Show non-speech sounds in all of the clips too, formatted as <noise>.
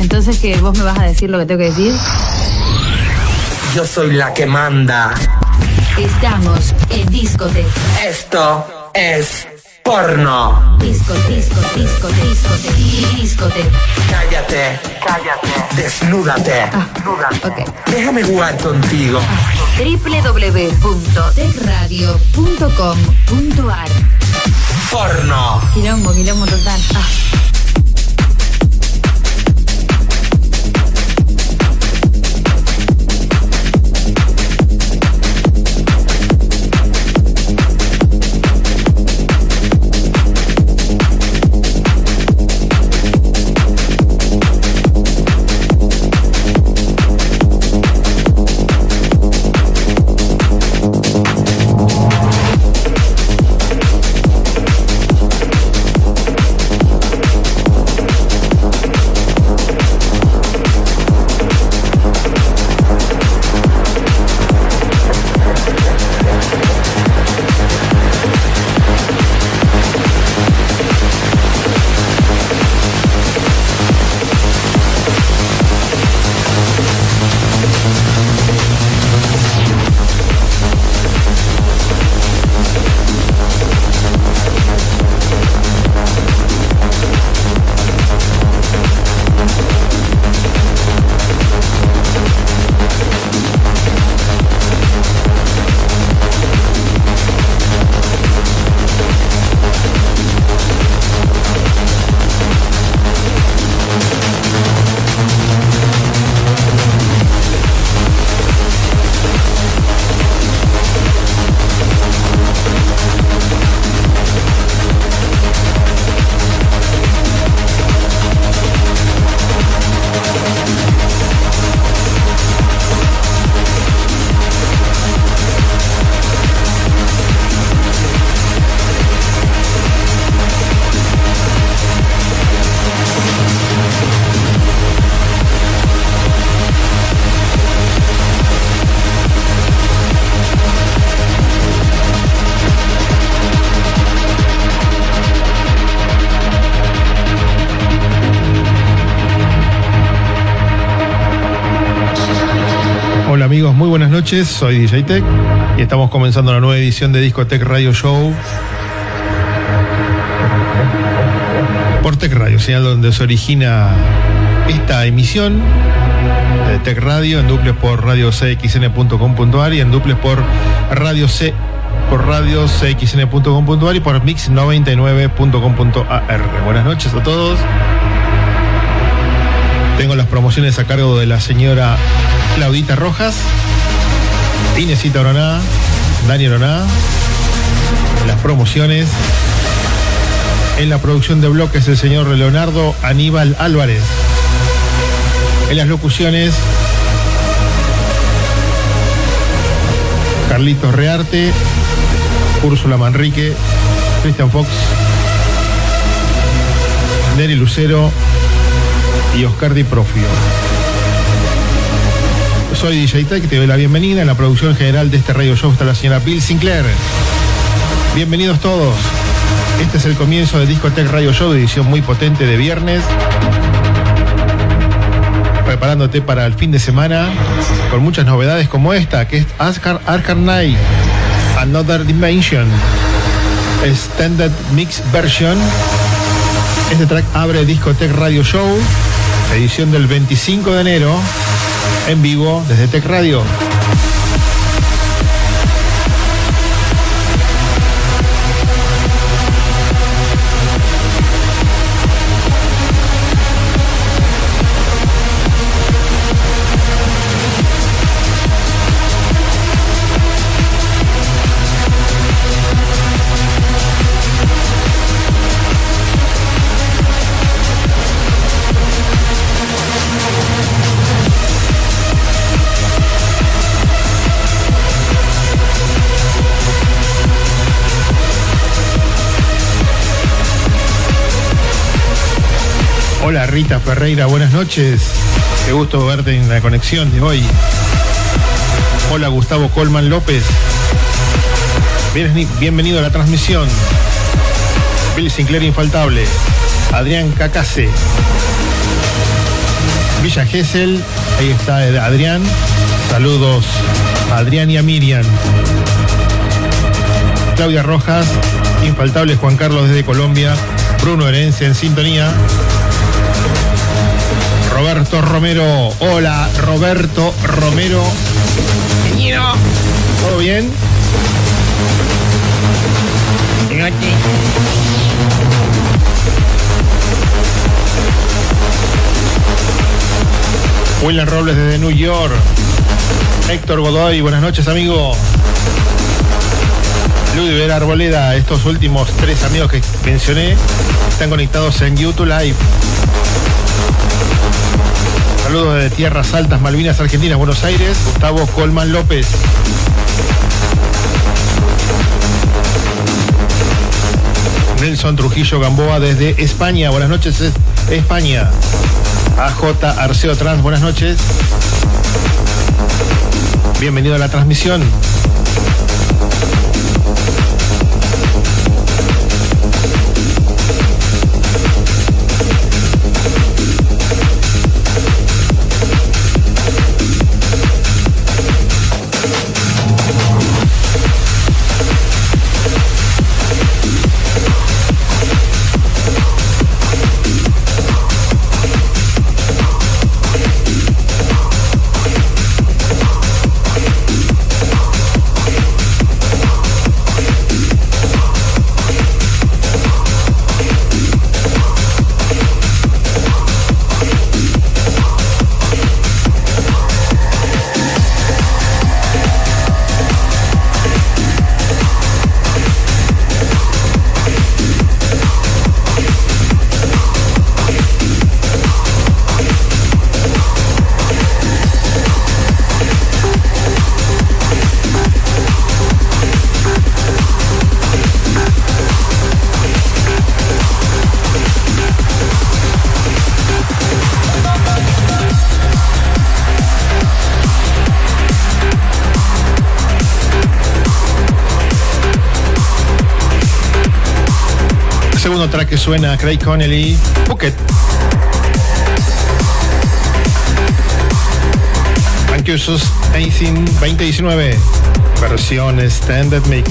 Entonces, que ¿Vos me vas a decir lo que tengo que decir? Yo soy la que manda. Estamos en Discote. Esto es porno. Disco, disco, disco, discote, discote. Cállate, cállate. Desnúdate. Ah, ok. Déjame jugar contigo. www.tecradio.com.ar Porno. Quilombo, quilombo total. Ah. Noches, soy DJ Tech y estamos comenzando la nueva edición de Discotech Radio Show por Tech Radio, señal donde se origina esta emisión de Tech Radio en duples por radio cxn.com.ar y en duples por radio C por radio cxn.com.ar y por mix99.com.ar. Buenas noches a todos. Tengo las promociones a cargo de la señora Claudita Rojas, Inesita Oroná, Daniel Oroná. Las promociones. En la producción de bloques el señor Leonardo Aníbal Álvarez. En las locuciones Carlitos Rearte, Úrsula Manrique, Cristian Fox, Neri Lucero y Oscar Di Profio. Soy DJ Tech, te doy la bienvenida. En la producción general de este radio show está la señora Bill Sinclair. Bienvenidos todos. Este es el comienzo de Discotech Radio Show, edición muy potente de viernes. Preparándote para el fin de semana con muchas novedades como esta, que es Ascar Arkham Knight, Another Dimension, Standard Mix Version. Este track abre Discotech Radio Show, edición del 25 de enero, en vivo desde Tech Radio. Hola Rita Ferreira, buenas noches. Qué gusto verte en la conexión de hoy. Hola Gustavo Colman López. Bien- Bienvenido a la transmisión. Bill Sinclair Infaltable. Adrián Cacase. Villa Gesell, ahí está Adrián. Saludos a Adrián y a Miriam. Claudia Rojas, infaltable Juan Carlos desde Colombia. Bruno Herencia en sintonía. Roberto Romero. Hola, Roberto Romero. ¿Todo bien? aquí. William Robles desde New York. Héctor Godoy, buenas noches, amigo. Ludwig Arboleda, estos últimos tres amigos que mencioné están conectados en YouTube Live. Saludos desde Tierras Altas, Malvinas, Argentina, Buenos Aires. Gustavo Colman López. Nelson Trujillo Gamboa desde España. Buenas noches, España. AJ Arceo Trans, buenas noches. Bienvenido a la transmisión. Que suena Craig Connelly, Phuket. Anxiosus Anything 2019, versión Standard Mix.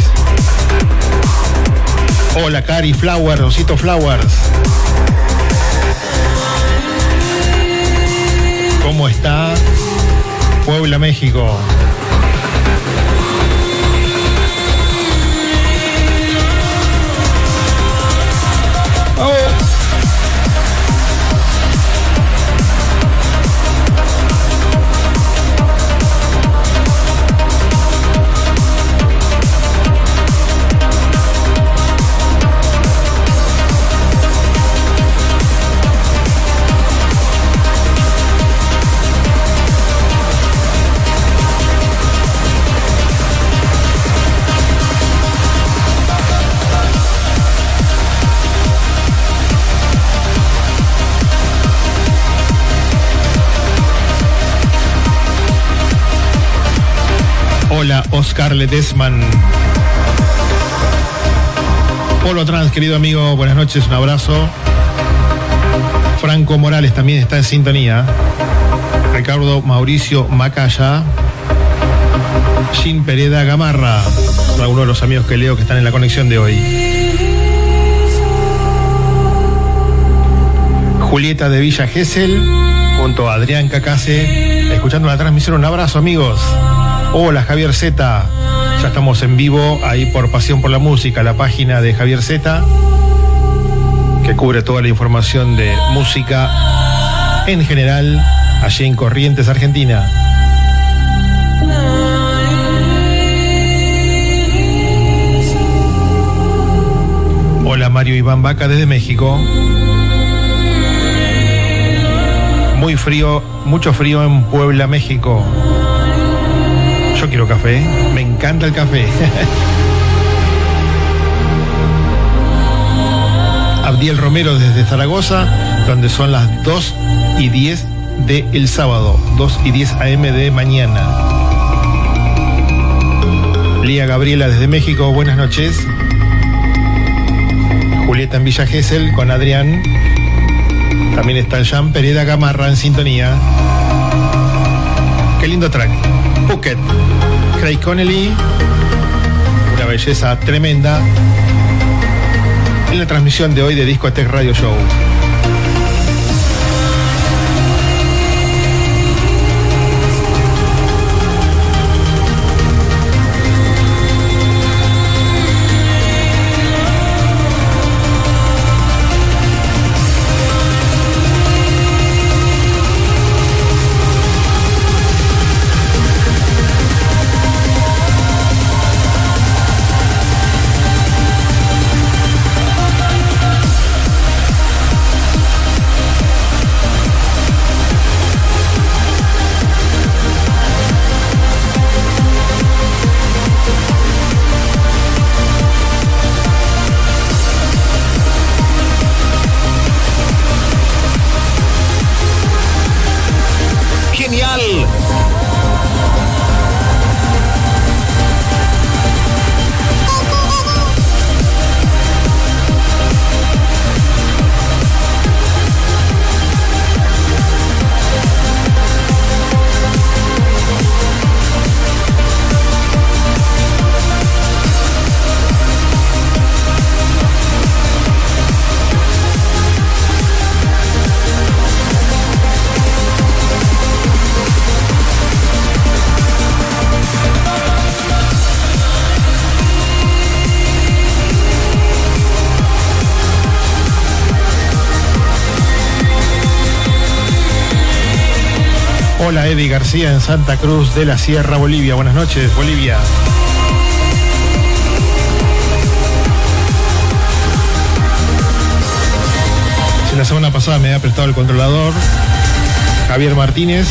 Hola Cari Flowers, Rosito Flowers. ¿Cómo está Puebla, México? Oscar Ledesman. Polo Trans, querido amigo, buenas noches, un abrazo. Franco Morales también está en sintonía. Ricardo Mauricio Macaya. Jean Pereda Gamarra. Algunos de los amigos que leo que están en la conexión de hoy. Julieta de Villa Gesell, junto a Adrián Cacase, escuchando la transmisión. Un abrazo, amigos. Hola Javier Z, ya estamos en vivo ahí por Pasión por la Música, la página de Javier Z, que cubre toda la información de música en general allí en Corrientes, Argentina. Hola Mario Iván Vaca desde México. Muy frío, mucho frío en Puebla, México. Yo quiero café, me encanta el café. <laughs> Abdiel Romero desde Zaragoza, donde son las 2 y 10 de sábado, 2 y 10 AM de mañana. Lía Gabriela desde México, buenas noches. Julieta en Villa Gesell con Adrián. También está Jean Pereda Gamarra en sintonía. Qué lindo track. Phuket. Craig Connelly. Una belleza tremenda. En la transmisión de hoy de Discotech Radio Show. Hola Eddie García en Santa Cruz de la Sierra, Bolivia. Buenas noches, Bolivia. Si la semana pasada me había prestado el controlador Javier Martínez,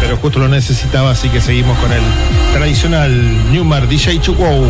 pero justo lo necesitaba, así que seguimos con el tradicional Newmar DJ Chukwou.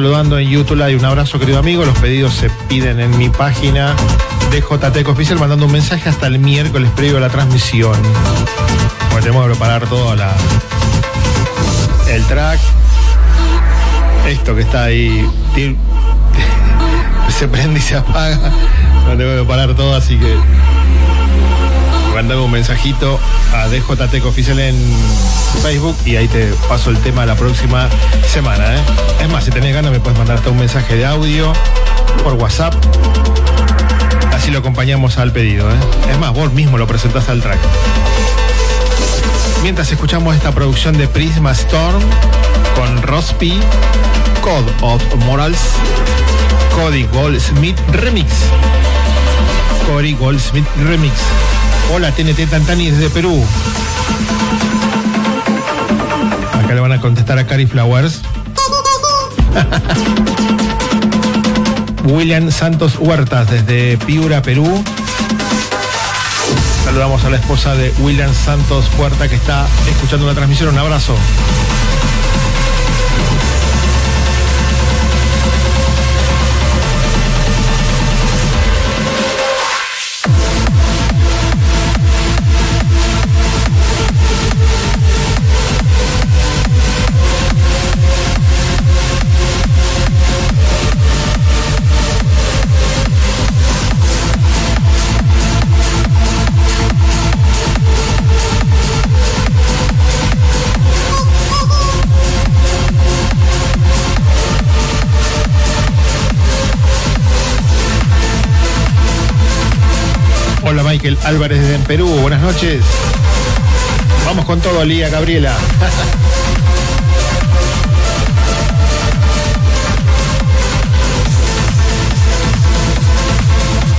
Saludando en YouTube Live. Un abrazo, querido amigo. Los pedidos se piden en mi página de JTEC Oficial, mandando un mensaje hasta el miércoles previo a la transmisión. Porque tenemos que preparar todo la, el track. Esto que está ahí. <laughs> Se prende y se apaga. Lo tengo que preparar todo, así que. Mandame un mensajito a DJTEC Oficial en Facebook y ahí te paso el tema la próxima semana. ¿eh? Es más, si tenés ganas me puedes mandar hasta un mensaje de audio por WhatsApp. Así lo acompañamos al pedido. ¿eh? Es más, vos mismo lo presentás al track. Mientras escuchamos esta producción de Prisma Storm con Rospi, Code of Morals, Cody Goldsmith Remix. Cody Goldsmith Remix. Hola TNT Tantani desde Perú. Acá le van a contestar a Cari Flowers. William Santos Huertas desde Piura, Perú. Saludamos a la esposa de William Santos Huerta que está escuchando la transmisión. Un abrazo. Michael Álvarez desde Perú, buenas noches. Vamos con todo, Lía Gabriela.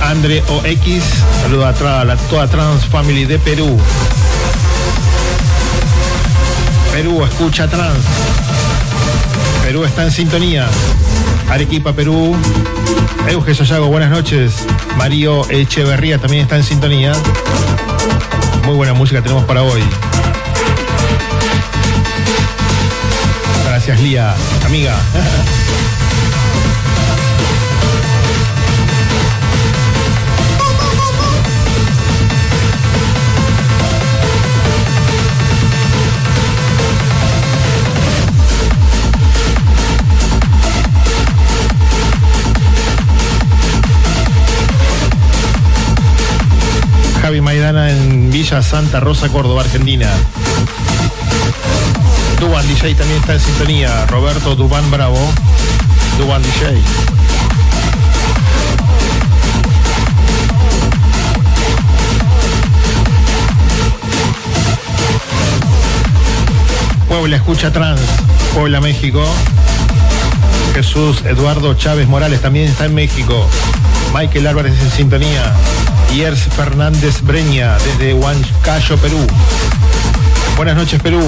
<laughs> Andre OX, saludo a la toda Trans Family de Perú. Perú escucha trans. Perú está en sintonía. Arequipa, Perú. Euge Sayago, buenas noches. Mario Echeverría también está en sintonía. Muy buena música tenemos para hoy. Gracias, Lía, amiga. <laughs> Javi Maidana en Villa Santa Rosa, Córdoba, Argentina. Duban DJ también está en sintonía. Roberto Dubán Bravo. Duban DJ. Puebla escucha trans. Puebla, México. Jesús Eduardo Chávez Morales también está en México. Michael Álvarez en sintonía. Iers Fernández Breña desde Huancayo, Perú. Buenas noches, Perú.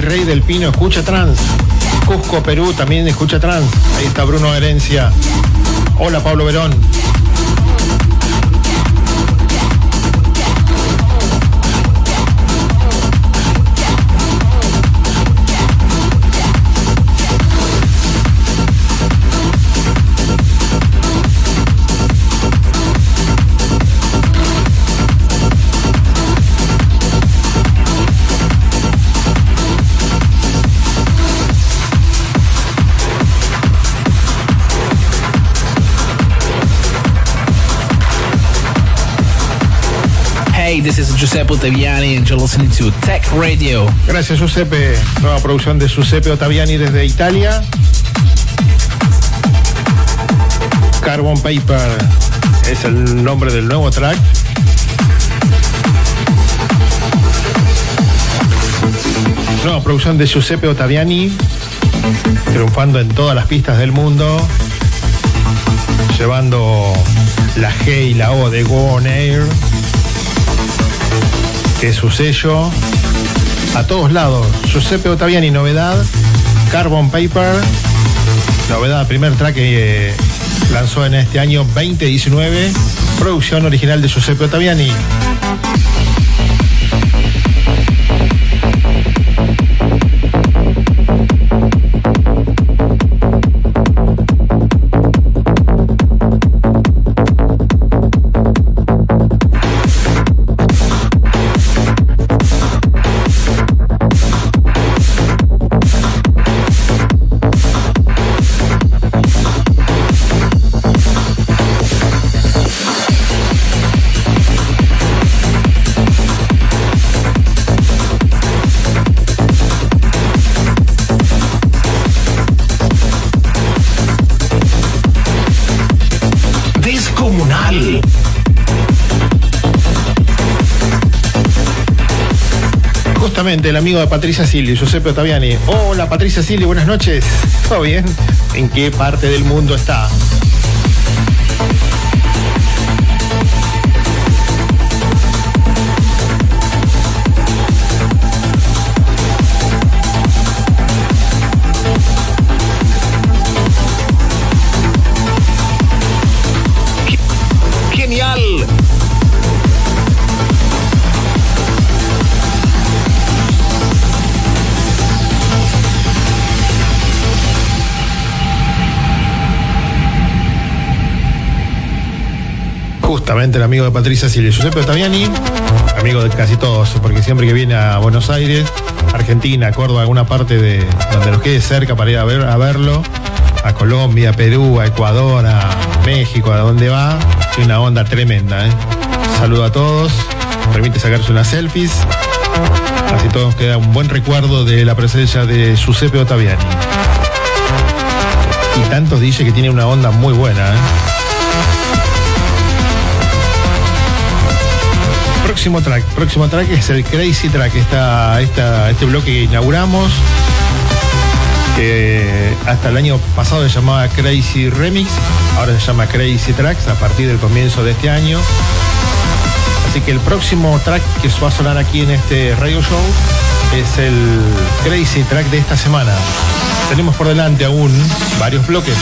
Virrey del Pino escucha trans. Cusco, Perú también escucha trans. Ahí está Bruno Herencia. Hola Pablo Verón. Giuseppe Ottaviani and you're listening to Tech Radio. Gracias Giuseppe. Nueva producción de Giuseppe Ottaviani desde Italia. Carbon Paper es el nombre del nuevo track. Nueva producción de Giuseppe Ottaviani, triunfando en todas las pistas del mundo. llevando la G y la O de Go On Air, es su sello, a todos lados. Giuseppe Ottaviani, novedad, Carbon Paper, novedad, primer track que eh, lanzó en este año 2019, producción original de Giuseppe Ottaviani. Amigo de Patricia Silli, Giuseppe Ottaviani. Hola Patricia Silli, buenas noches. ¿Todo bien? ¿En qué parte del mundo está? Justamente el amigo de Patricia Silvia, Giuseppe Ottaviani, amigo de casi todos, porque siempre que viene a Buenos Aires, Argentina, Córdoba, alguna parte de donde nos quede cerca para ir a, ver, a verlo, a Colombia, Perú, a Ecuador, a México, a donde va, una onda tremenda. ¿eh? Saludo a todos, permite sacarse unas selfies, así todos queda un buen recuerdo de la presencia de Giuseppe Ottaviani. Y tantos dice que tiene una onda muy buena. ¿eh? Próximo track, próximo track es el Crazy Track, esta, esta, este bloque que inauguramos, que hasta el año pasado se llamaba Crazy Remix, ahora se llama Crazy Tracks a partir del comienzo de este año. Así que el próximo track que va a sonar aquí en este radio show es el Crazy Track de esta semana. Tenemos por delante aún varios bloques.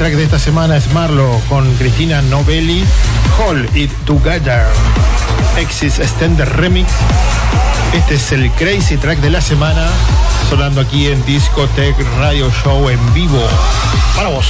Track de esta semana es Marlo con Cristina Novelli, Hold It Together, Exis Extender Remix. Este es el Crazy Track de la semana, sonando aquí en Discotech Radio Show en vivo. Para vos.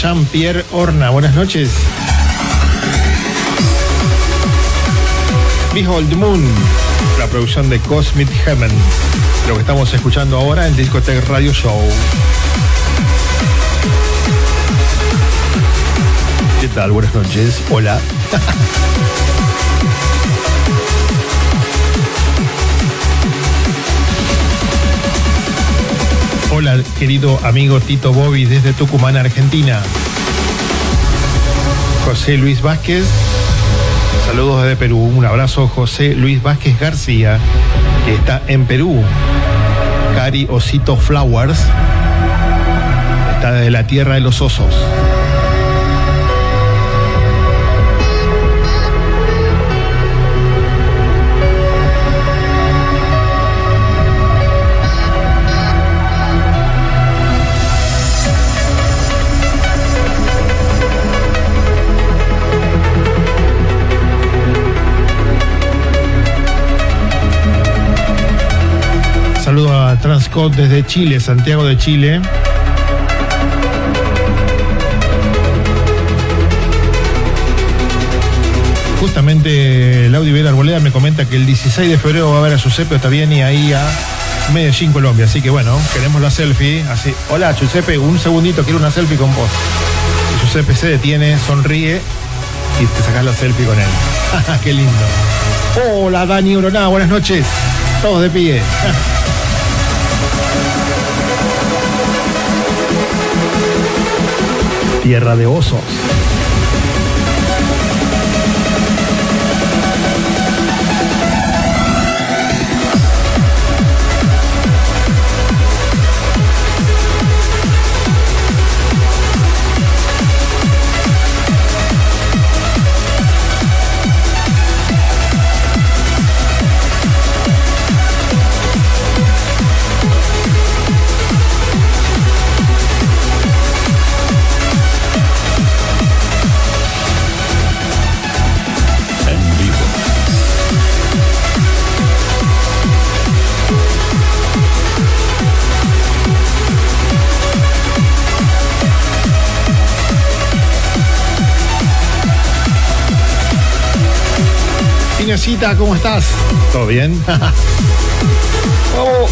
Jean-Pierre Horna, buenas noches. Behold Moon, la producción de Cosmic Heaven, lo que estamos escuchando ahora en Discotech Radio Show. ¿Qué tal? Buenas noches. Hola. <laughs> Hola, querido amigo Tito Bobby desde Tucumán, Argentina. José Luis Vázquez, saludos desde Perú. Un abrazo, José Luis Vázquez García, que está en Perú. Cari Osito Flowers, está desde la tierra de los osos. Desde Chile, Santiago de Chile. Justamente Laudi Vera Arboleda me comenta que el 16 de febrero va a ver a Giuseppe Ottaviani ahí a Medellín, Colombia. Así que bueno, queremos la selfie. Así, hola Giuseppe, un segundito, quiero una selfie con vos. Y Giuseppe se detiene, sonríe y te sacas la selfie con él. <laughs> ¡Qué lindo! Hola Dani Uroná, buenas noches. Todos de pie. <laughs> Tierra de osos. Inésita, ¿cómo estás? ¿Todo bien? <laughs> <laughs> oh.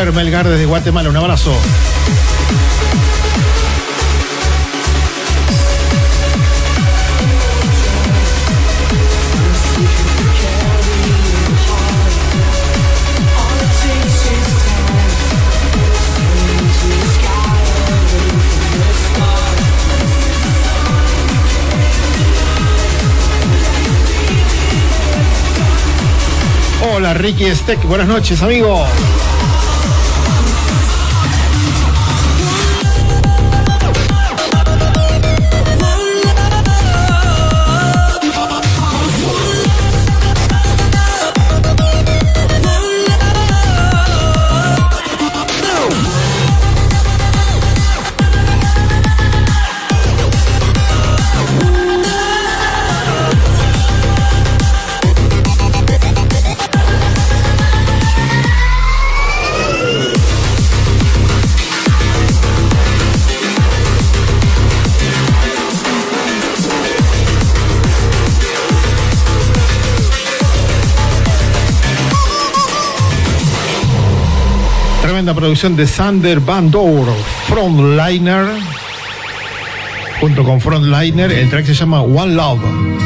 Melgar desde Guatemala, un abrazo. Hola Ricky Steck, buenas noches amigo. Tremenda producción de Sander Van Door, Frontliner. Junto con Frontliner, el track se llama One Love,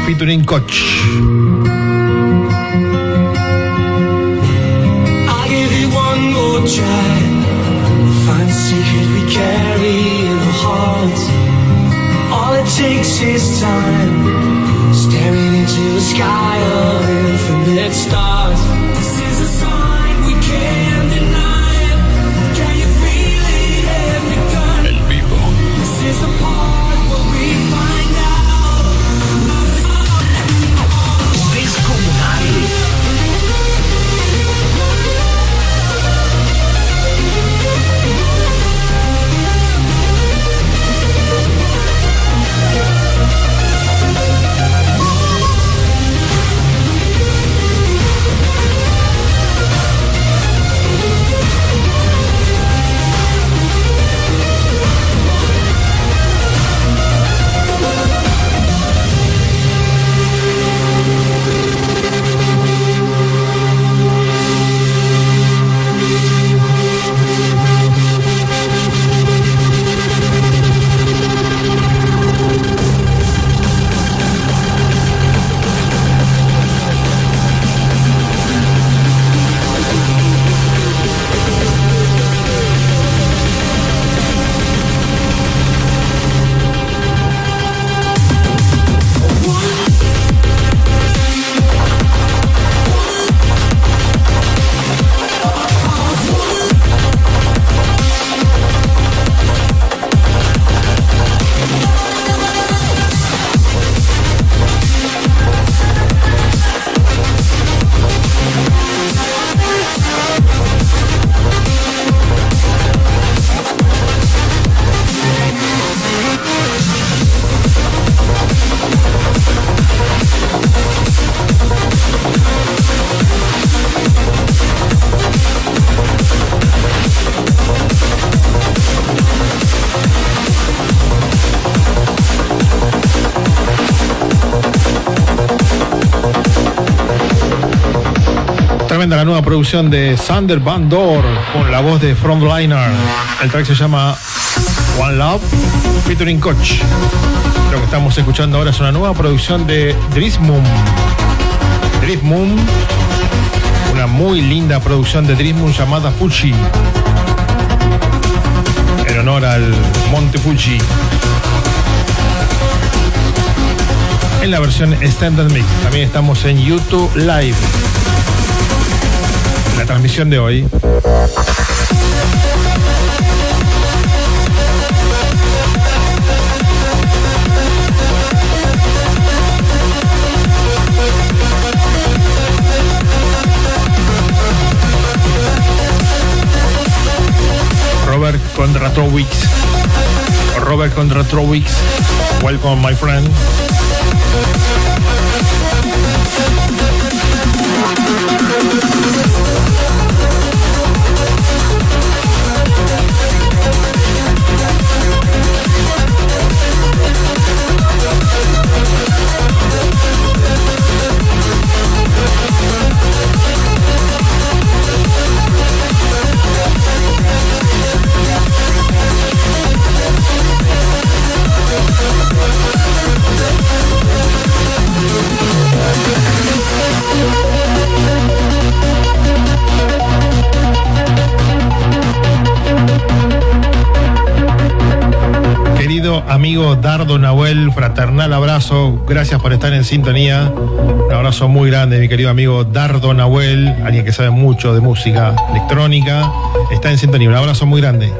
featuring Coach. Producción de Sander Van Door con la voz de Frontliner. El track se llama One Love featuring Coach. Lo que estamos escuchando ahora es una nueva producción de Drismum. Drismum, una muy linda producción de Drismum llamada Fuji. En honor al Monte Fuji. En la versión Standard Mix. También estamos en YouTube Live la transmisión de hoy. Robert Kondratrowicz. Robert Kondratrowicz. Welcome, my friend. Amigo Dardo Nahuel, fraternal abrazo, gracias por estar en sintonía. Un abrazo muy grande, mi querido amigo Dardo Nahuel, alguien que sabe mucho de música electrónica, está en sintonía. Un abrazo muy grande.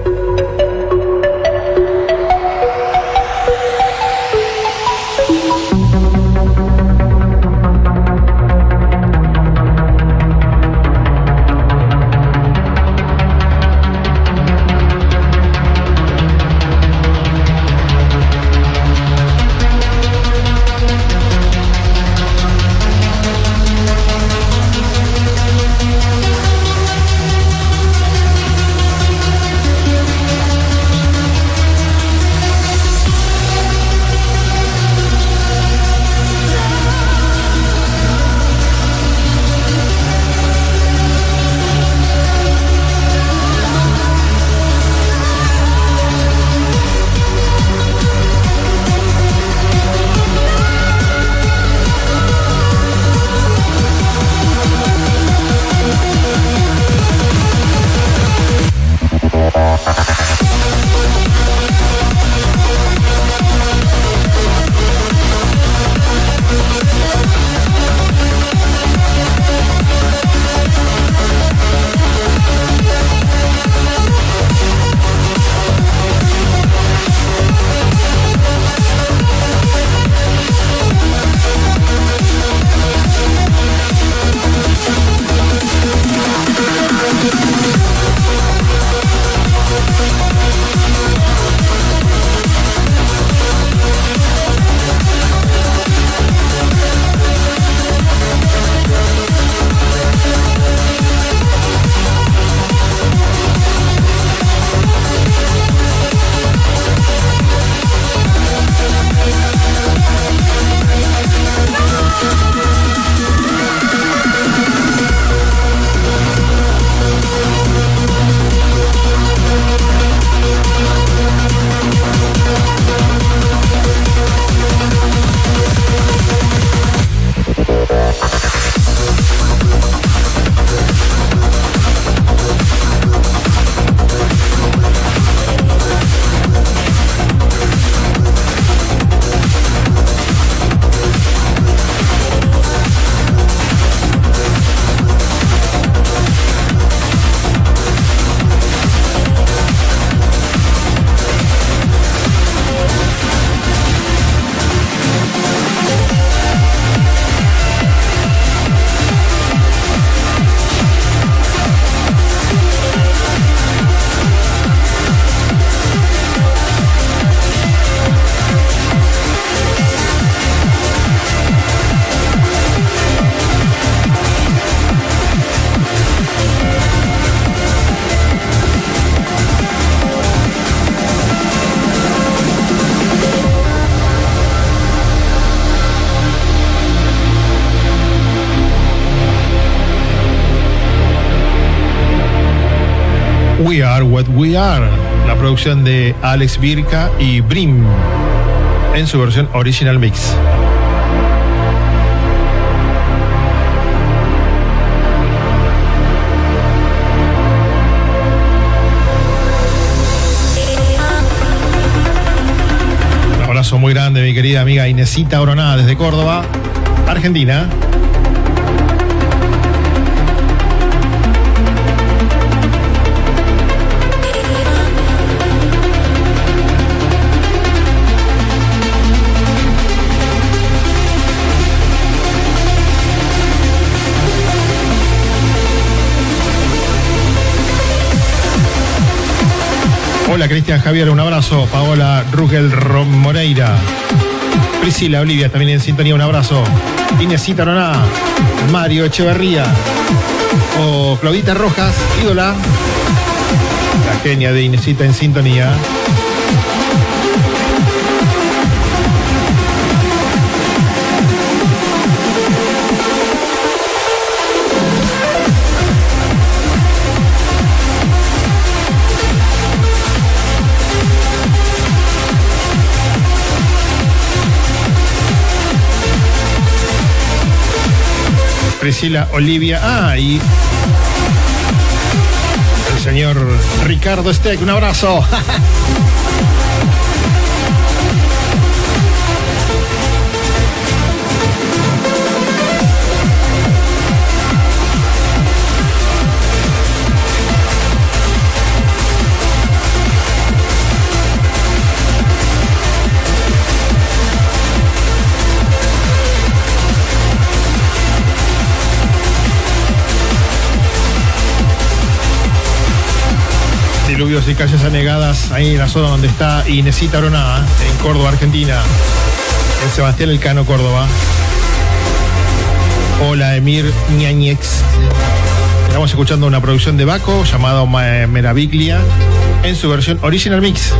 De Alex Birka y Brim en su versión original mix. Un abrazo muy grande, mi querida amiga Inesita Oroná desde Córdoba, Argentina. Cristian Javier, un abrazo. Paola Rugel Moreira. Priscila Olivia también en sintonía, un abrazo. Inesita Roná, Mario Echeverría. O Claudita Rojas, ídola. La genia de Inesita en sintonía. Priscila Olivia. Ah, y el señor Ricardo Steck, un abrazo. <laughs> Diluvios y calles anegadas ahí en la zona donde está Inesita Aroná, en Córdoba, Argentina. En Sebastián Elcano, Córdoba. Hola, Emir Ñañex. Estamos escuchando una producción de Baco llamado Ma- Meraviglia en su versión Original Mix.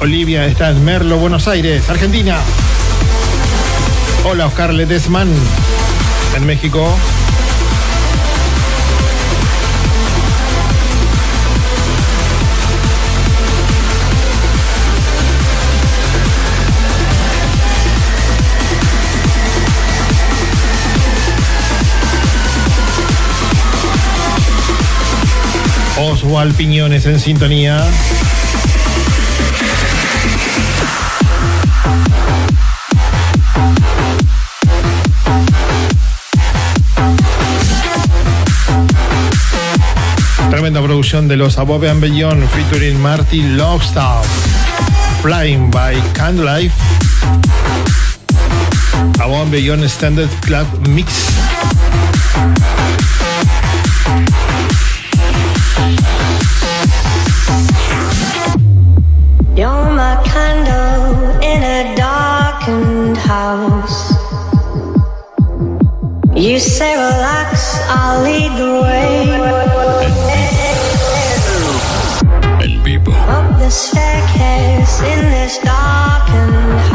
Olivia está en Merlo, Buenos Aires, Argentina. Hola, Oscar Ledesman, en México. Oswald Piñones en sintonía. Producción de los Above and Beyond featuring Martin Longstaff. Flying by Candlelight. Above and Beyond Standard Club Mix. You're my candle in a darkened house. You say relax, I'll lead the way. Staircase in this darkened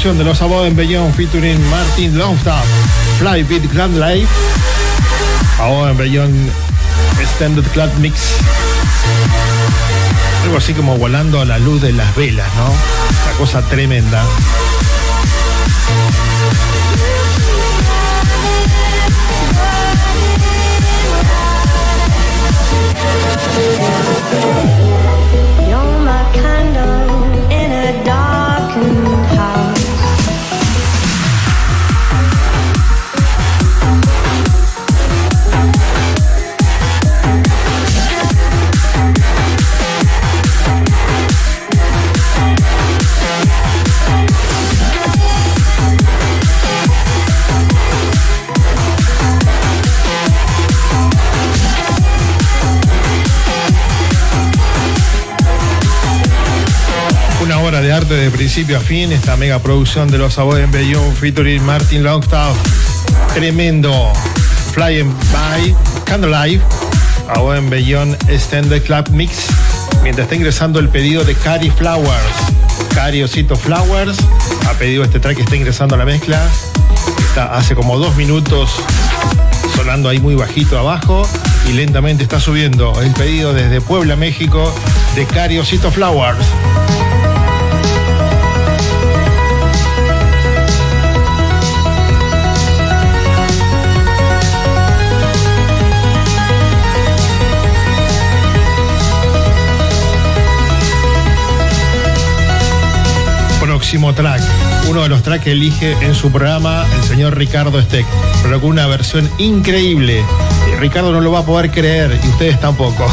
De los Above and Beyond featuring Martin Longstaff. Fly Beat Grand Life. Above and Beyond Extended Club Mix. Algo así como volando a la luz de las velas, ¿no? Una cosa tremenda. Disfrute de principio a fin esta mega producción de los Aboy en Bellón featuring Martin Longstaff. Tremendo. Flying by Candlelight. Aboy en Bellón Extended Club Mix. Mientras está ingresando el pedido de Cari Flowers. Cari Osito Flowers ha pedido este track que está ingresando a la mezcla. Está hace como dos minutos sonando ahí muy bajito abajo y lentamente está subiendo el pedido desde Puebla, México, de Cariosito Flowers. Próximo track, uno de los tracks que elige en su programa el señor Ricardo Steck, pero con una versión increíble. Ricardo no lo va a poder creer y ustedes tampoco.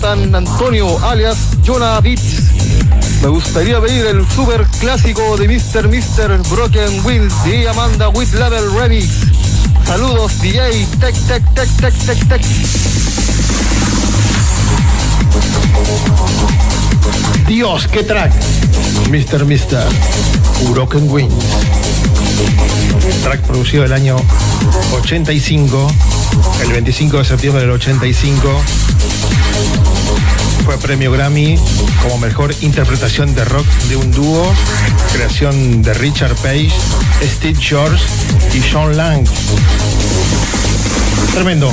Jonathan Antonio, alias Jonah Beats. Me gustaría pedir el super clásico de Mr. Mr. Broken Wings y Amanda With Level Remix. Saludos, DJ. Tech, tech, tech, tech, tech, tech. Dios, qué track. Mr. Mr. Broken Wings. Track producido el año 85, el 25 de septiembre del 85 fue premio Grammy como mejor interpretación de rock de un dúo, creación de Richard Page, Steve George y Sean Lang. Tremendo.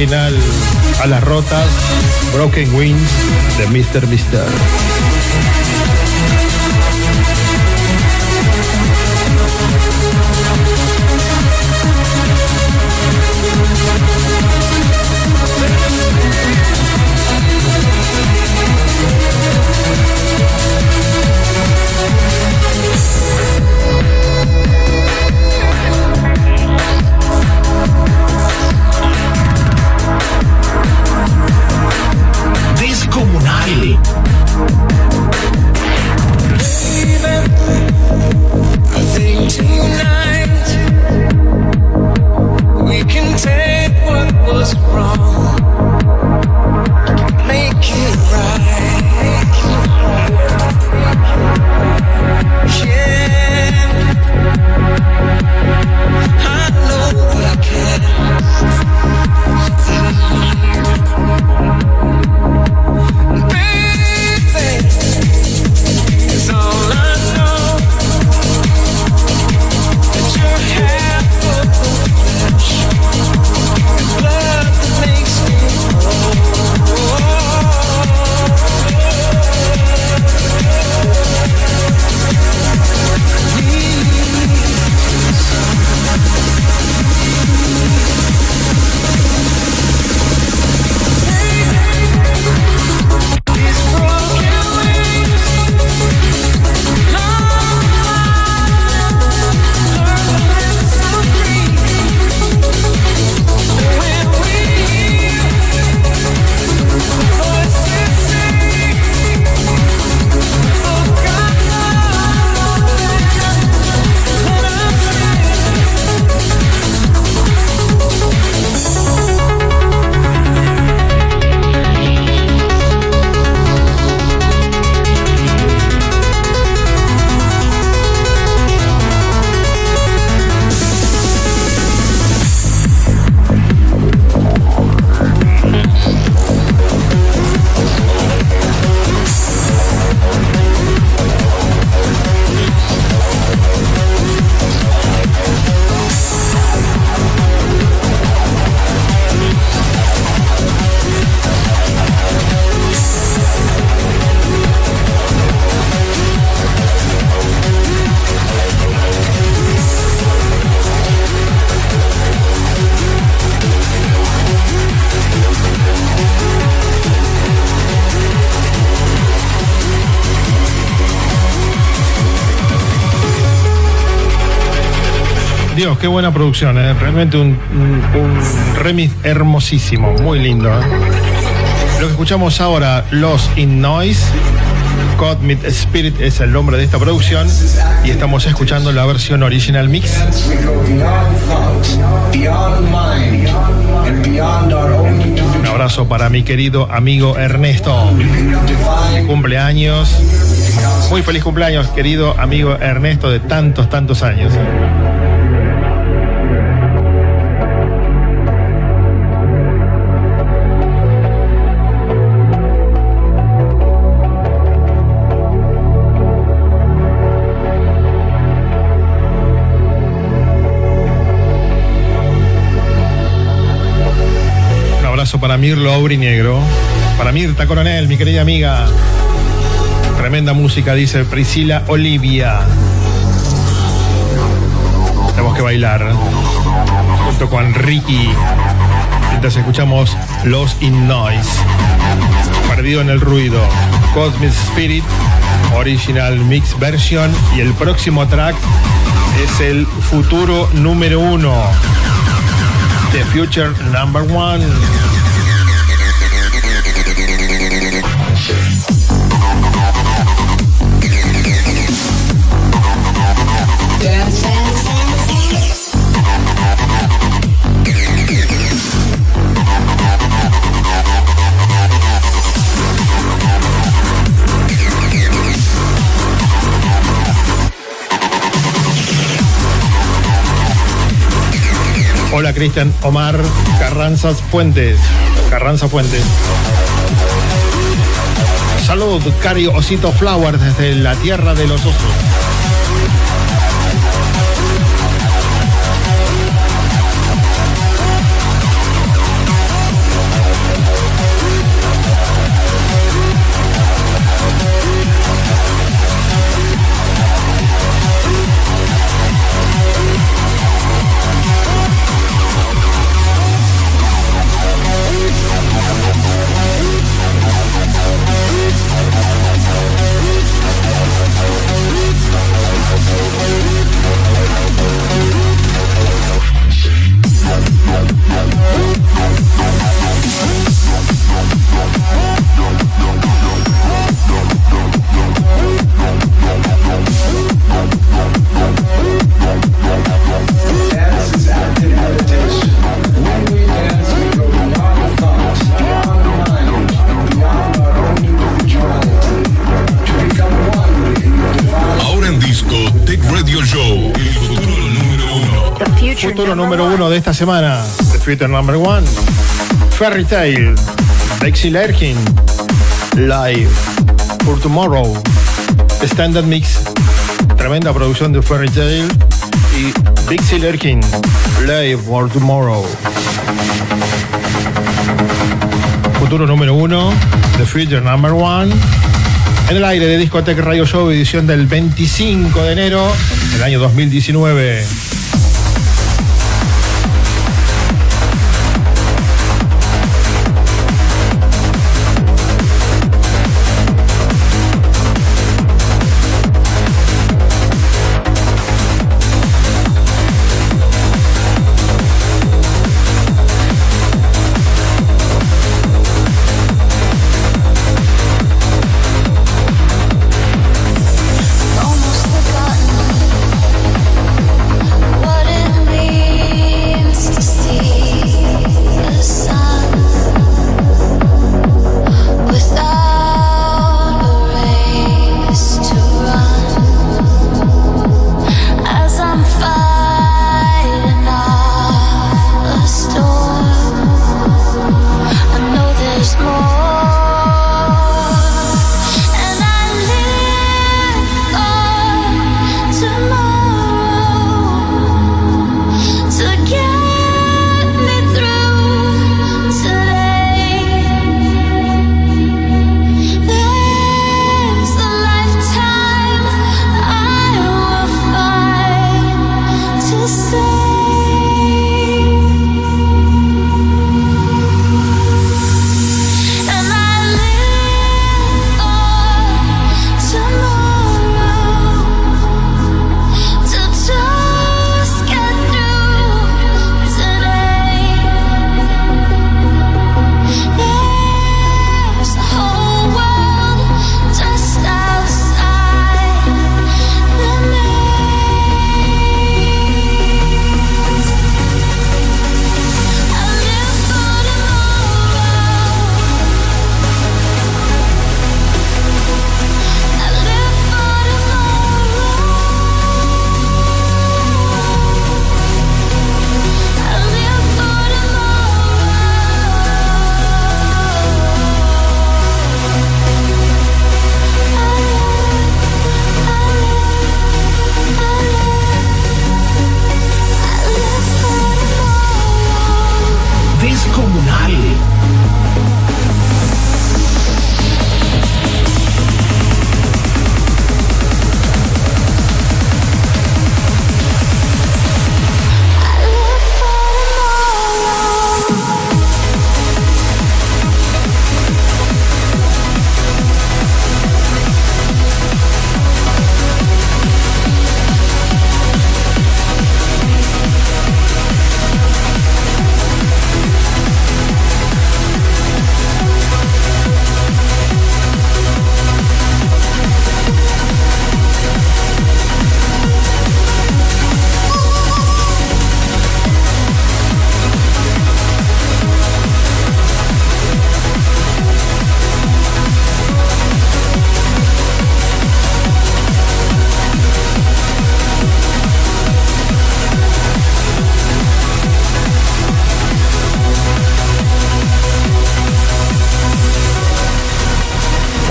original a las rotas Broken Wings de Mr. Mister. Mister. Qué buena producción, ¿eh? realmente un, remix hermosísimo, muy lindo. ¿eh? Lo que escuchamos ahora, Los in Noise, Cosmic Spirit es el nombre de esta producción y estamos escuchando la versión original mix. Un abrazo para mi querido amigo Ernesto. Cumpleaños. Muy feliz cumpleaños, querido amigo Ernesto, de tantos, tantos años. Para Mirlo Auri-Negro. Para Mirta Coronel, mi querida amiga. Tremenda música, dice Priscila Olivia. Tenemos que bailar. Junto con Ricky. Mientras escuchamos Los in Noise. Perdido en el ruido. Cosmic Spirit. Original Mix Version. Y el próximo track es el futuro número uno. The Future Number One. Hola Cristian Omar Carranzas Fuentes. Carranza Fuentes. Saludos, Cari Osito Flowers desde la tierra de los osos. Número uno de esta semana. The Future Number One. Fairy Tail. Lexi Lerkin. Live. For Tomorrow. Standard Mix. Tremenda producción de Fairy Tail. Y Dixie Lerkin. Live for Tomorrow. Futuro número uno. The Future Number One. En el aire de Discoteca Radio Show, edición del 25 de enero del año 2019.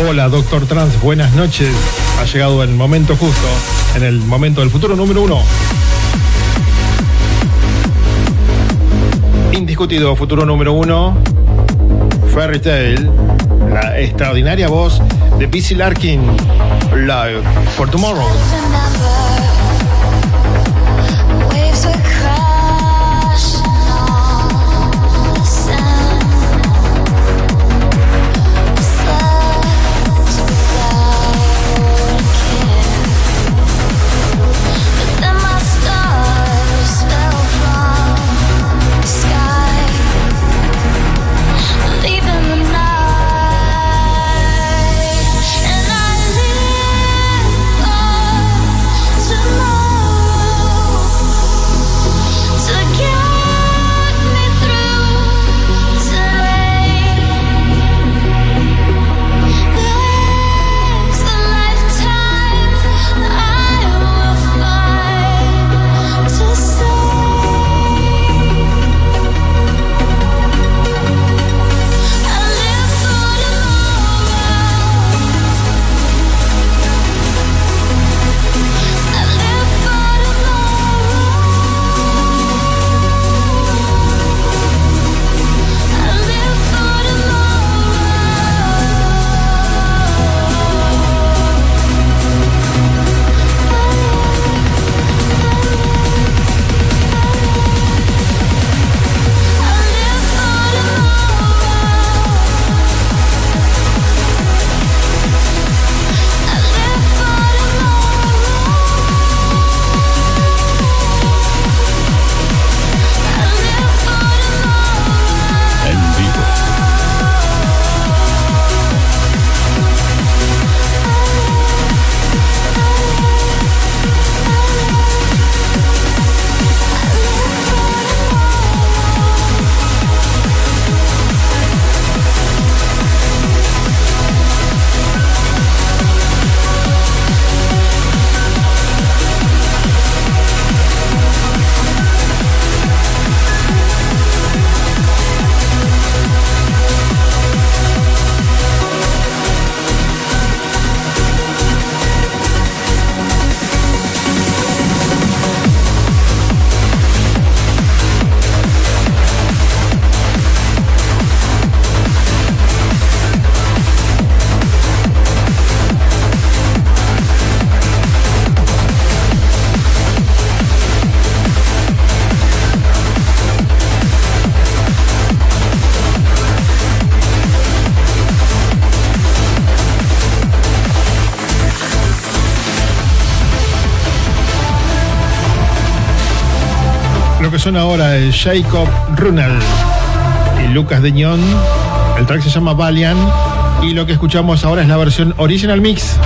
Hola, doctor Trans, buenas noches. Ha llegado el momento justo, en el momento del futuro número uno. Indiscutido futuro número uno, Fairy Tale, la extraordinaria voz de Busy Larkin, live for tomorrow. Ahora es Jacob Runel y Lucas Deñón. El track se llama Valiant y lo que escuchamos ahora es la versión Original Mix.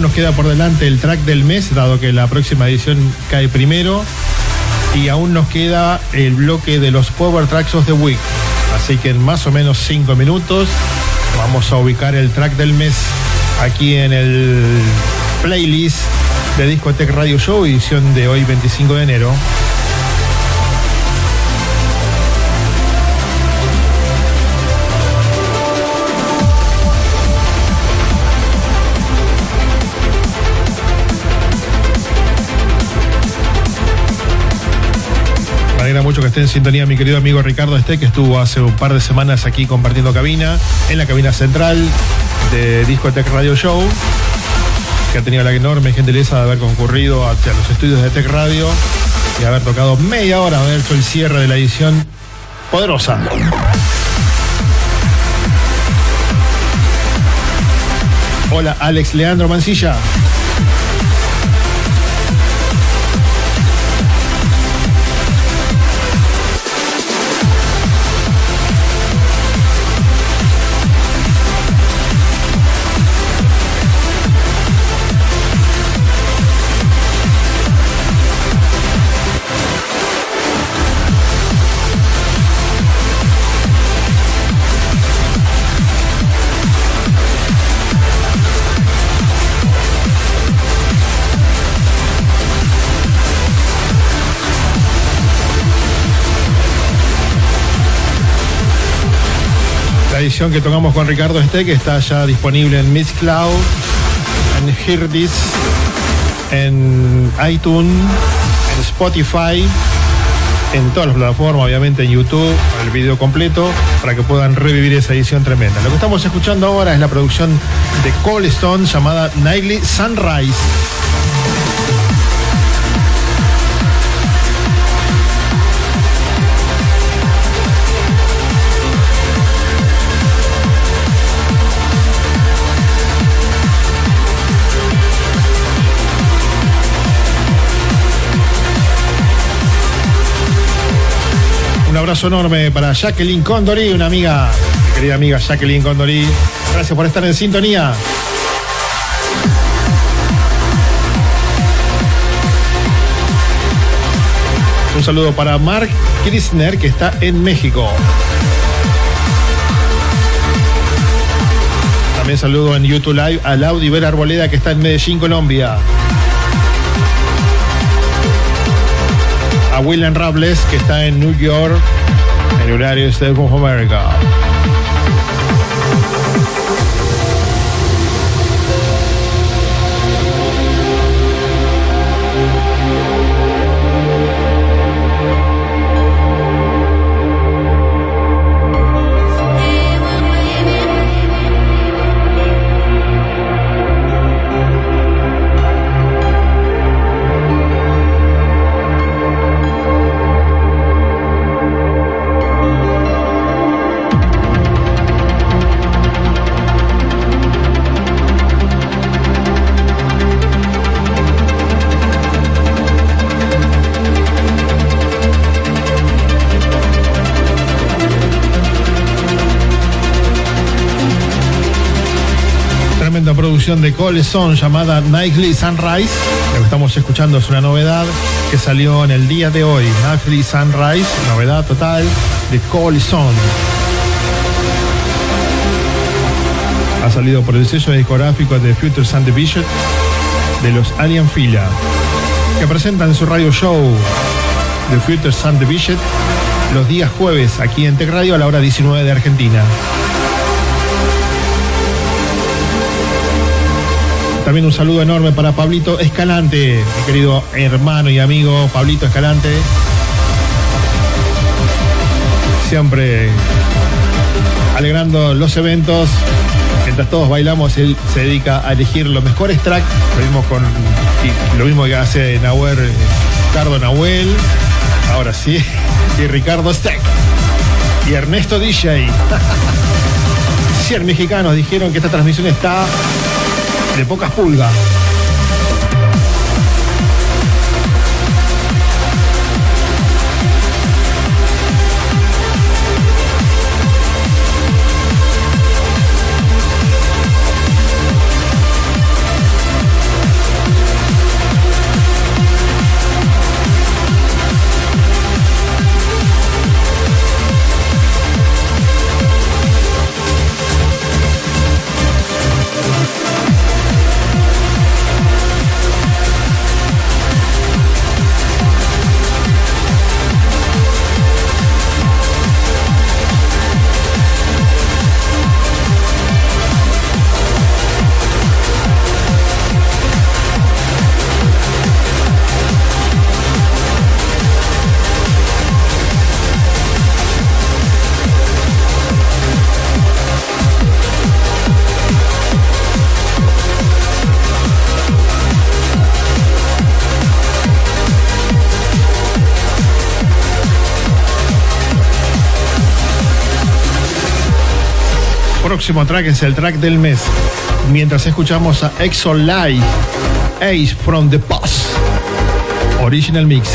Nos queda por delante el track del mes, dado que la próxima edición cae primero. Y aún nos queda el bloque de los Power Tracks of the Week. Así que en más o menos 5 minutos vamos a ubicar el track del mes aquí en el playlist de Discotech Radio Show, edición de hoy 25 de enero. Que esté en sintonía mi querido amigo Ricardo Este, que estuvo hace un par de semanas aquí compartiendo cabina, en la cabina central de Discotech Radio Show, que ha tenido la enorme gentileza de haber concurrido hacia los estudios de Tech Radio y haber tocado media hora, haber hecho el cierre de la edición poderosa. Hola, Alex Leandro Mancilla. Edición que tocamos con Ricardo Este, que está ya disponible en Miss Cloud, en Hirdis, en iTunes, en Spotify, en todas las plataformas, obviamente en YouTube, el video completo, para que puedan revivir esa edición tremenda. Lo que estamos escuchando ahora es la producción de Cole Stone llamada Nightly Sunrise. Abrazo enorme para Jacqueline Condori, una amiga, mi querida amiga Jacqueline Condori. Gracias por estar en sintonía. Un saludo para Mark Kirchner, que está en México. También saludo en YouTube Live a Laudi Vera Arboleda, que está en Medellín, Colombia. a William Rables, que está en New York, en horario State of America. De Cole Son llamada Nightly Sunrise. Lo que estamos escuchando es una novedad que salió en el día de hoy. Nightly Sunrise, novedad total de Cole Son. Ha salido por el sello discográfico de Future Sun Division de los Alien Fila, que presentan su radio show de Future Sun Division los días jueves aquí en Tech Radio a la hora 19 de Argentina. También un saludo enorme para Pablito Escalante, mi querido hermano y amigo Pablito Escalante. Siempre alegrando los eventos. Mientras todos bailamos, él se dedica a elegir los mejores tracks. Lo mismo con lo mismo que hace Nahuel, eh, Ricardo Nahuel. Ahora sí. <laughs> Y Ricardo Steck. Y Ernesto DJ. 100 <laughs> mexicanos dijeron que esta transmisión está de pocas pulgas. Próximo track es el track del mes. Mientras escuchamos a Exo Live, Ace from the Boss, Original Mix.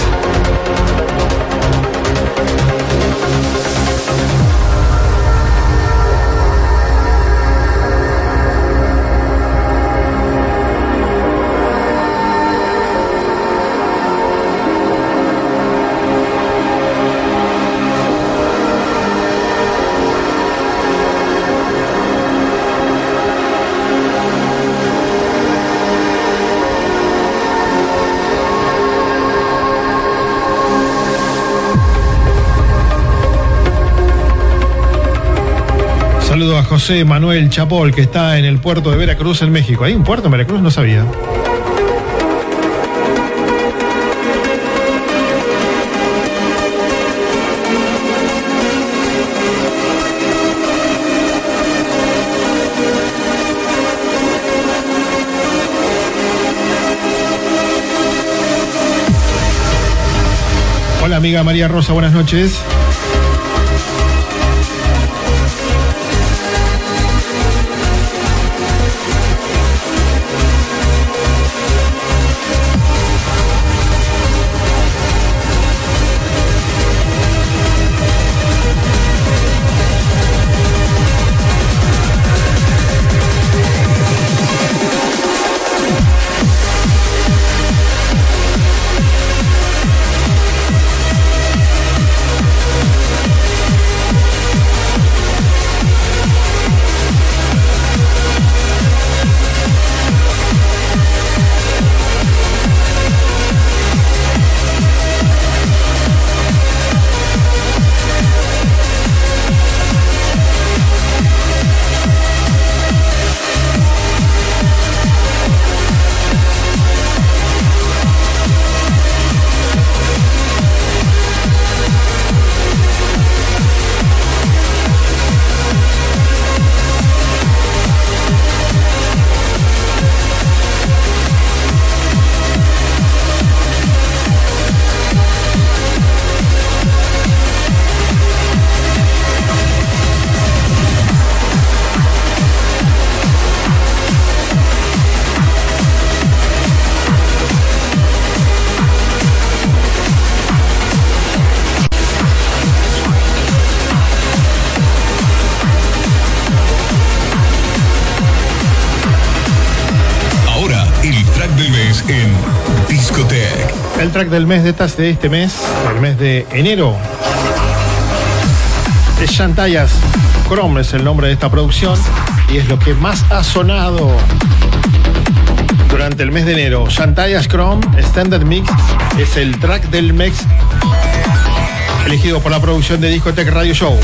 A José Manuel Chapol, que está en el puerto de Veracruz, en México. ¿Hay un puerto en Veracruz? No sabía. Hola amiga María Rosa, buenas noches. Track del mes de, este mes, el mes de enero, es Shantayas. Chrome es el nombre de esta producción y es lo que más ha sonado durante el mes de enero. Shantayas Chrome Standard Mix es el track del mes elegido por la producción de Discotech Radio Show.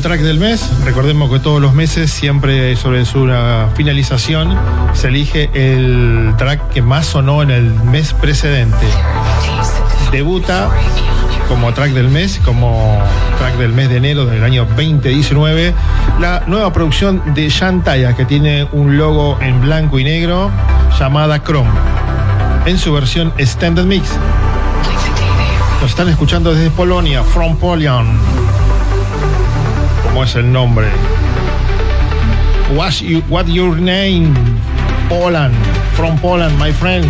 Track del mes. Recordemos que todos los meses, siempre sobre su finalización, se elige el track que más sonó en el mes precedente. Debuta como track del mes, como track del mes de enero del año 2019, la nueva producción de Shantaya, que tiene un logo en blanco y negro llamada Chrome, en su versión Standard Mix. Nos están escuchando desde Polonia, From Polion. ¿Cómo es el nombre? What's you, what your name? Poland. From Poland, my friend.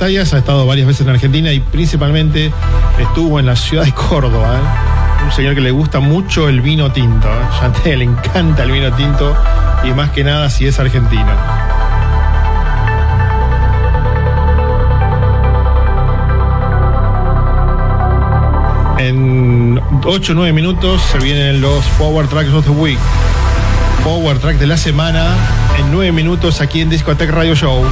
Pantallas, ha estado varias veces en Argentina y principalmente estuvo en la ciudad de Córdoba. ¿eh? Un señor que le gusta mucho el vino tinto. ¿eh? <laughs> Le encanta el vino tinto y más que nada si es argentino. En 8 o 9 minutos se vienen los Power Tracks of the Week. Power Track de la semana en 9 minutos aquí en Discotech Radio Show.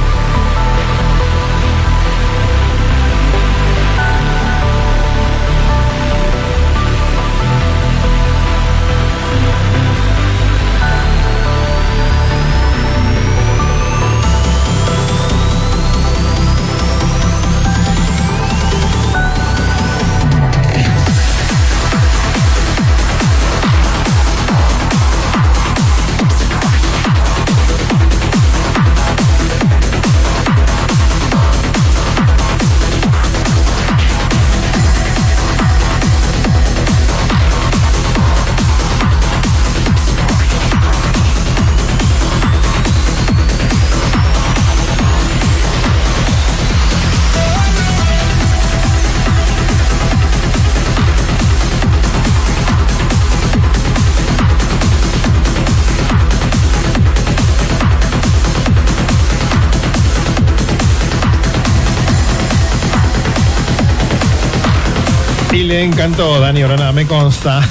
Le encantó Dani Orana, me consta.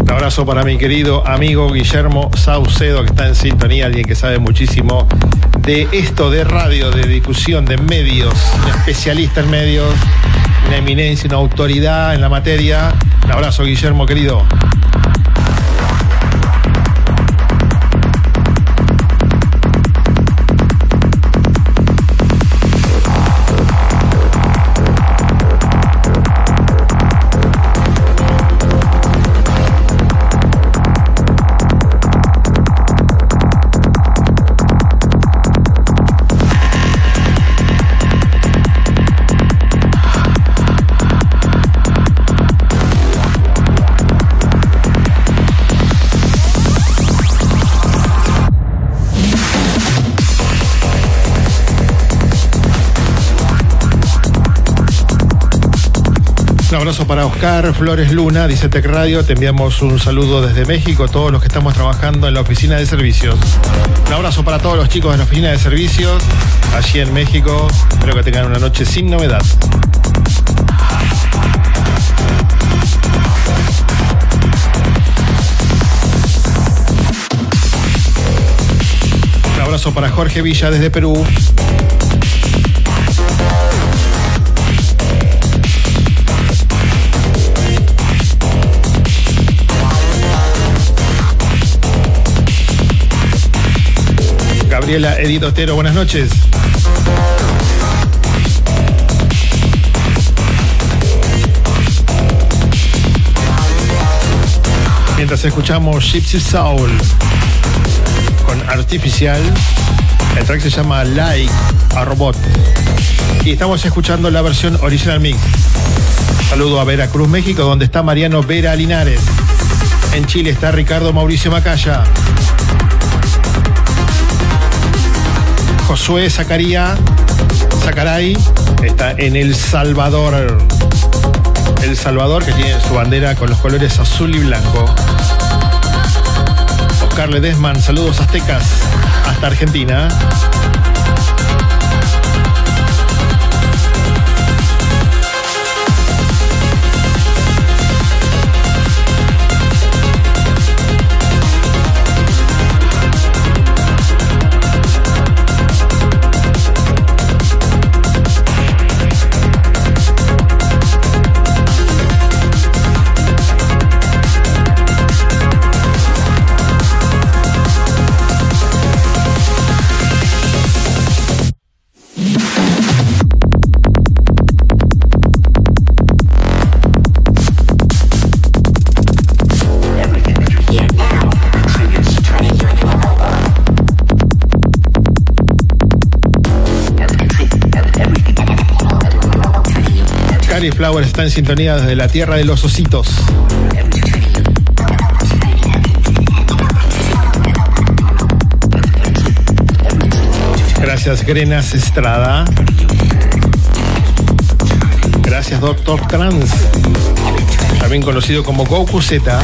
Un abrazo para mi querido amigo Guillermo Saucedo, que está en sintonía, alguien que sabe muchísimo de esto de radio, de difusión, de medios, un especialista en medios, una eminencia, una autoridad en la materia. Un abrazo, Guillermo, querido. Abrazo para Oscar Flores Luna, dice Tech Radio. Te enviamos un saludo desde México, todos los que estamos trabajando en la oficina de servicios. Un abrazo para todos los chicos de la oficina de servicios, allí en México. Espero que tengan una noche sin novedad. Un abrazo para Jorge Villa desde Perú. Edith Otero, buenas noches. Mientras escuchamos Gypsy Soul con Artificial, el track se llama Like a Robot. Y estamos escuchando la versión original mix. Saludo a Veracruz, México, donde está Mariano Vera Linares. En Chile está Ricardo Mauricio Macaya. Josué Zacaría, Zacaray, está en El Salvador. El Salvador que tiene su bandera con los colores azul y blanco. Oscar Ledesman, saludos aztecas hasta Argentina. Flowers está en sintonía desde la tierra de los ositos. Gracias, Grenas Estrada. Gracias, Doctor Trans. También conocido como Goku Z.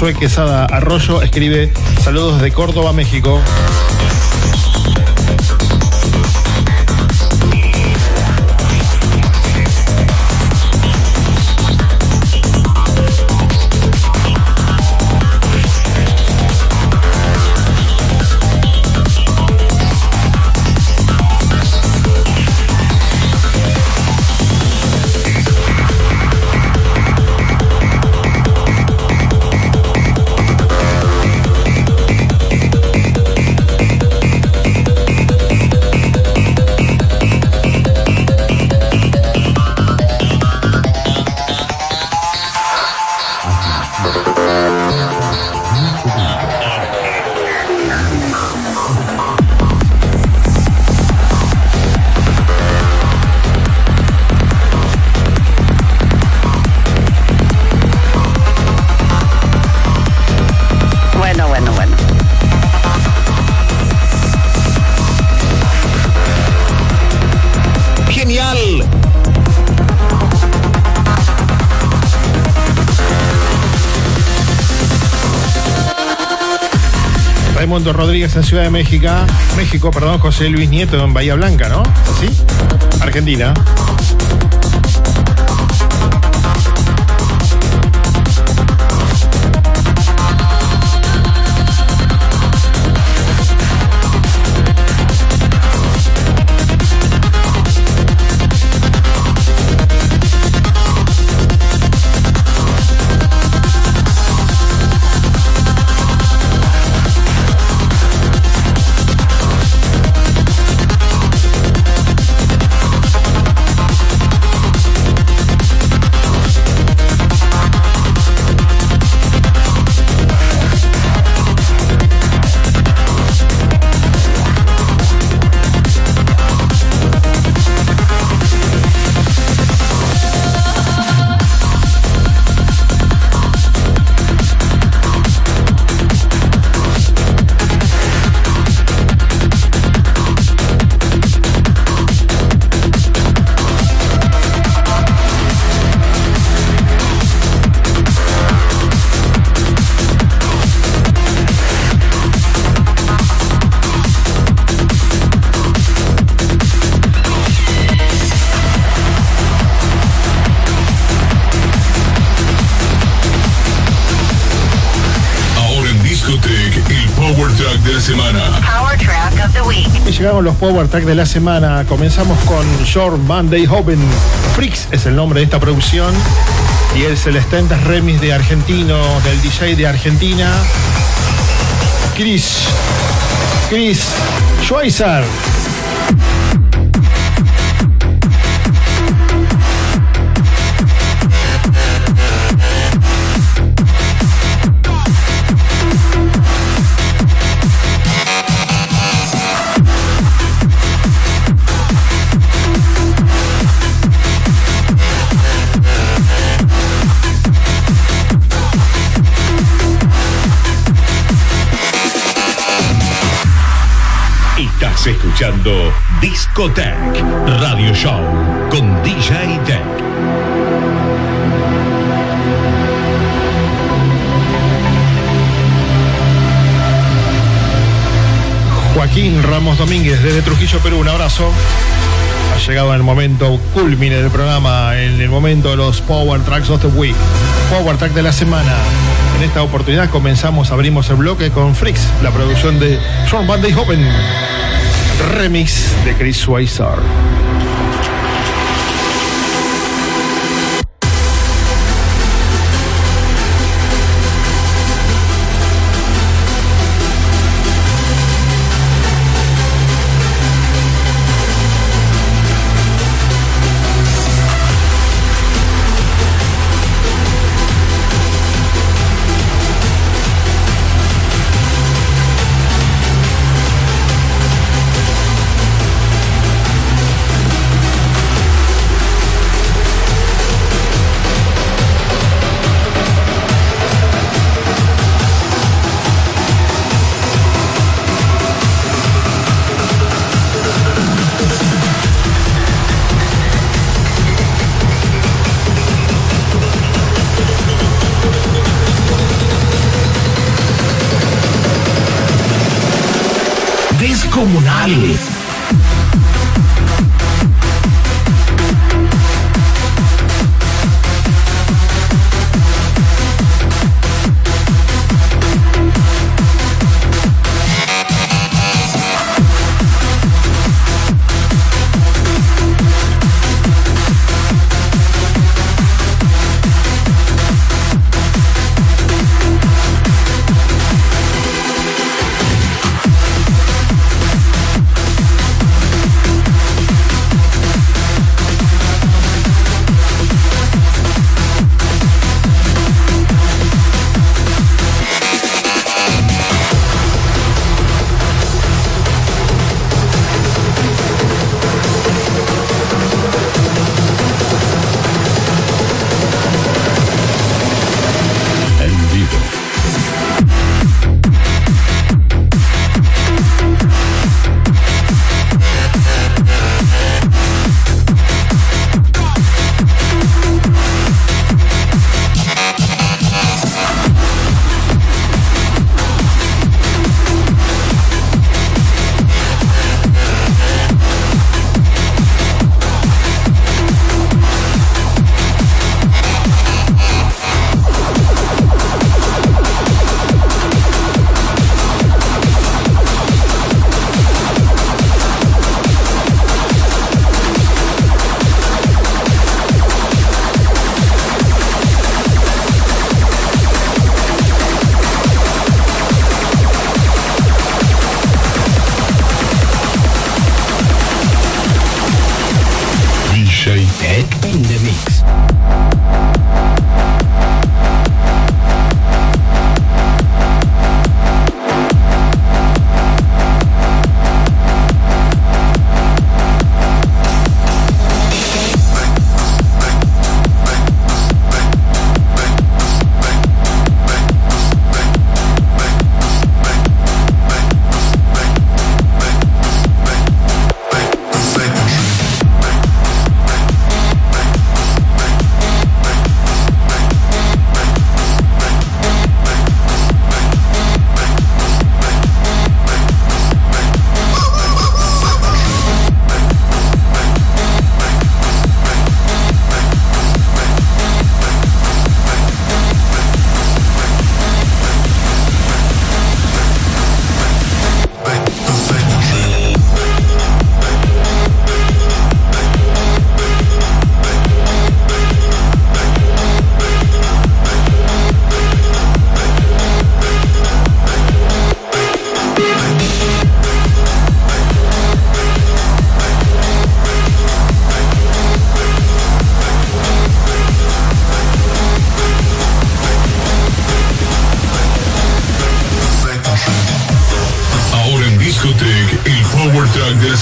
Josué Quesada Arroyo escribe saludos de Córdoba, México. En Ciudad de México, México, perdón, José Luis Nieto en Bahía Blanca, ¿no? ¿Así? Argentina. Los Power Track de la semana. Comenzamos con Short Monday Hoven. Frix es el nombre de esta producción. Y el Celestenta remix de argentino, del DJ de Argentina. Chris. Chris Schweizer. Escuchando Discotech Radio Show con DJ Tech. Joaquín Ramos Domínguez desde Trujillo, Perú. Un abrazo. Ha llegado el momento culmine del programa, en el momento de los Power Tracks of the Week. Power Track de la semana. En esta oportunidad comenzamos, abrimos el bloque con Frix, la producción de Sean Van Hoven. Remix de Chris Schweizer.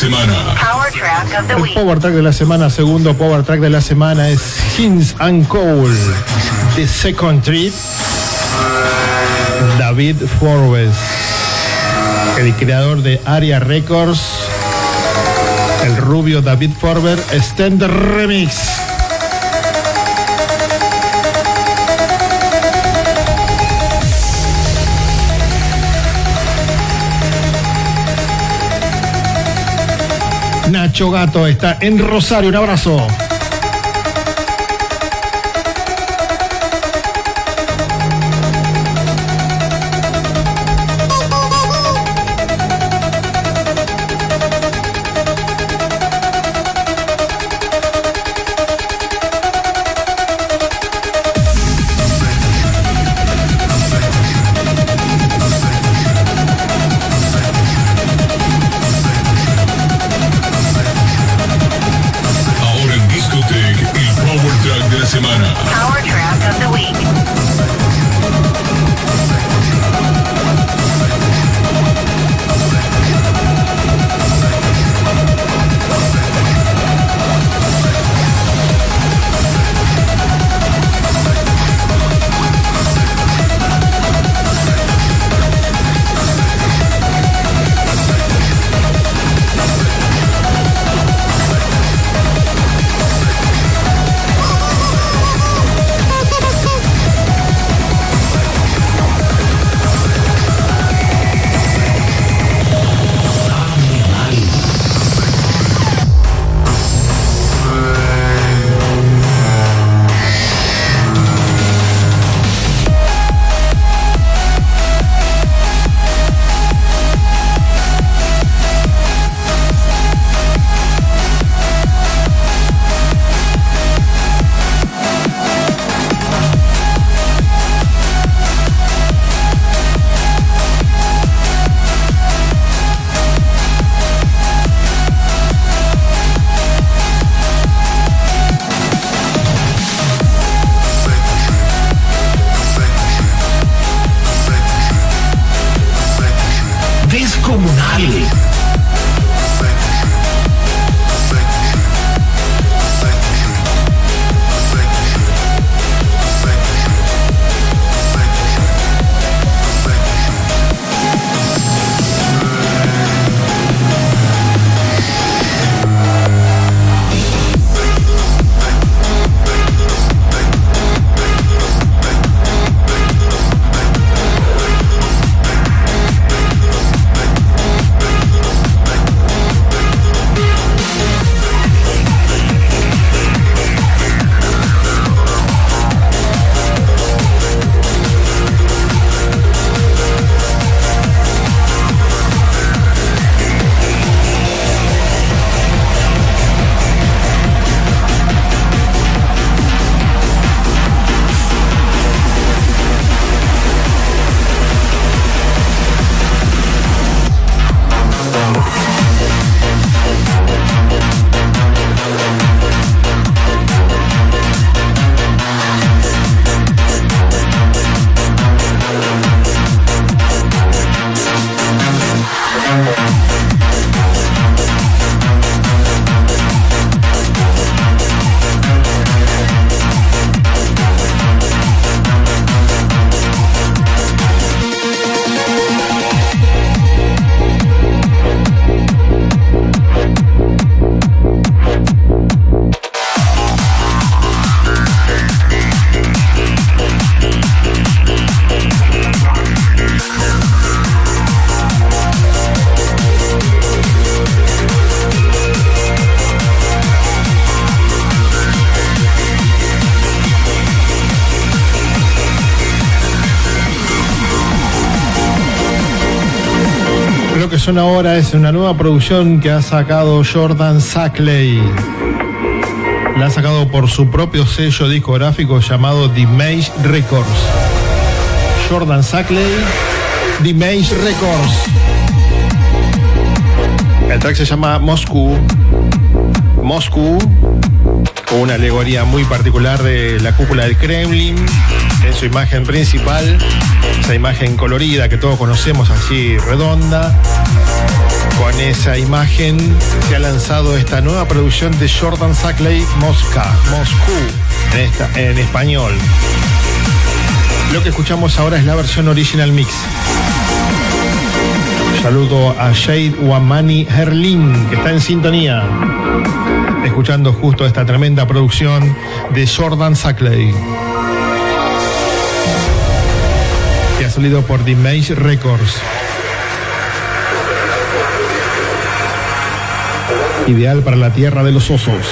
Semana. Power track of the El week. Power Track de la semana, segundo Power Track de la semana es Hins and Cole, The Second Trip, David Forbes, el creador de Aria Records, el rubio David Forbes, Extender Remix. Nacho Gato está en Rosario, un abrazo. Suena ahora es una nueva producción que ha sacado Jordan Sackley. La ha sacado por su propio sello discográfico llamado The Mage Records. Jordan Sackley, The Mage Records. El track se llama Moscú. Moscú, con una alegoría muy particular de la cúpula del Kremlin en su imagen principal, esa imagen colorida que todos conocemos así redonda. Con esa imagen se ha lanzado esta nueva producción de Jordan Sackley Mosca, Moscú, en, español. Lo que escuchamos ahora es la versión original mix. Saludo a Shade Wamani Herlin, que está en sintonía, escuchando justo esta tremenda producción de Jordan Sackley, que ha salido por The Maze Records. Ideal para la tierra de los osos,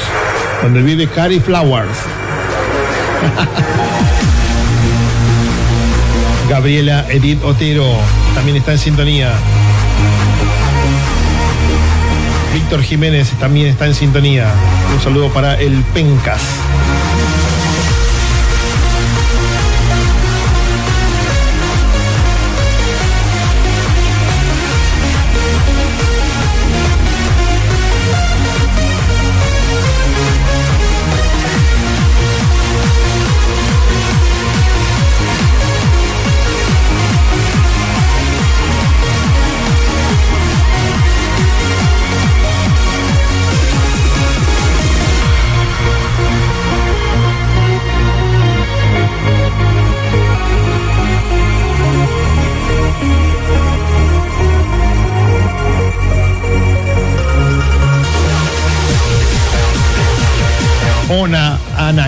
donde vive Cari Flowers. <laughs> Gabriela Edith Otero también está en sintonía. Víctor Jiménez también está en sintonía. Un saludo para el Pencas.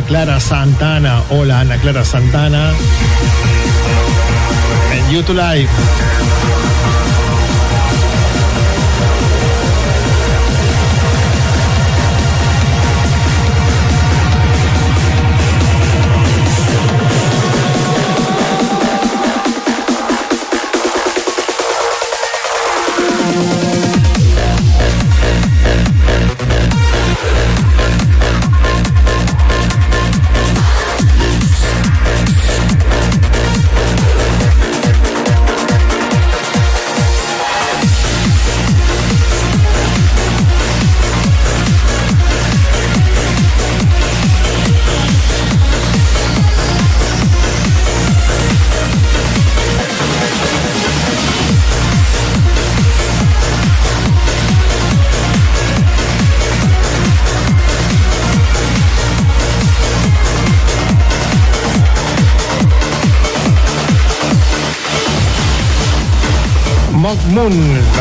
Clara Santana. Hola Ana Clara Santana. En YouTube Live.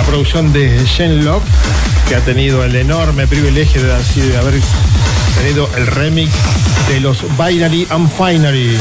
Producción de Shenlock, que ha tenido el enorme privilegio de, así de haber tenido el remix de los Binary and Finery.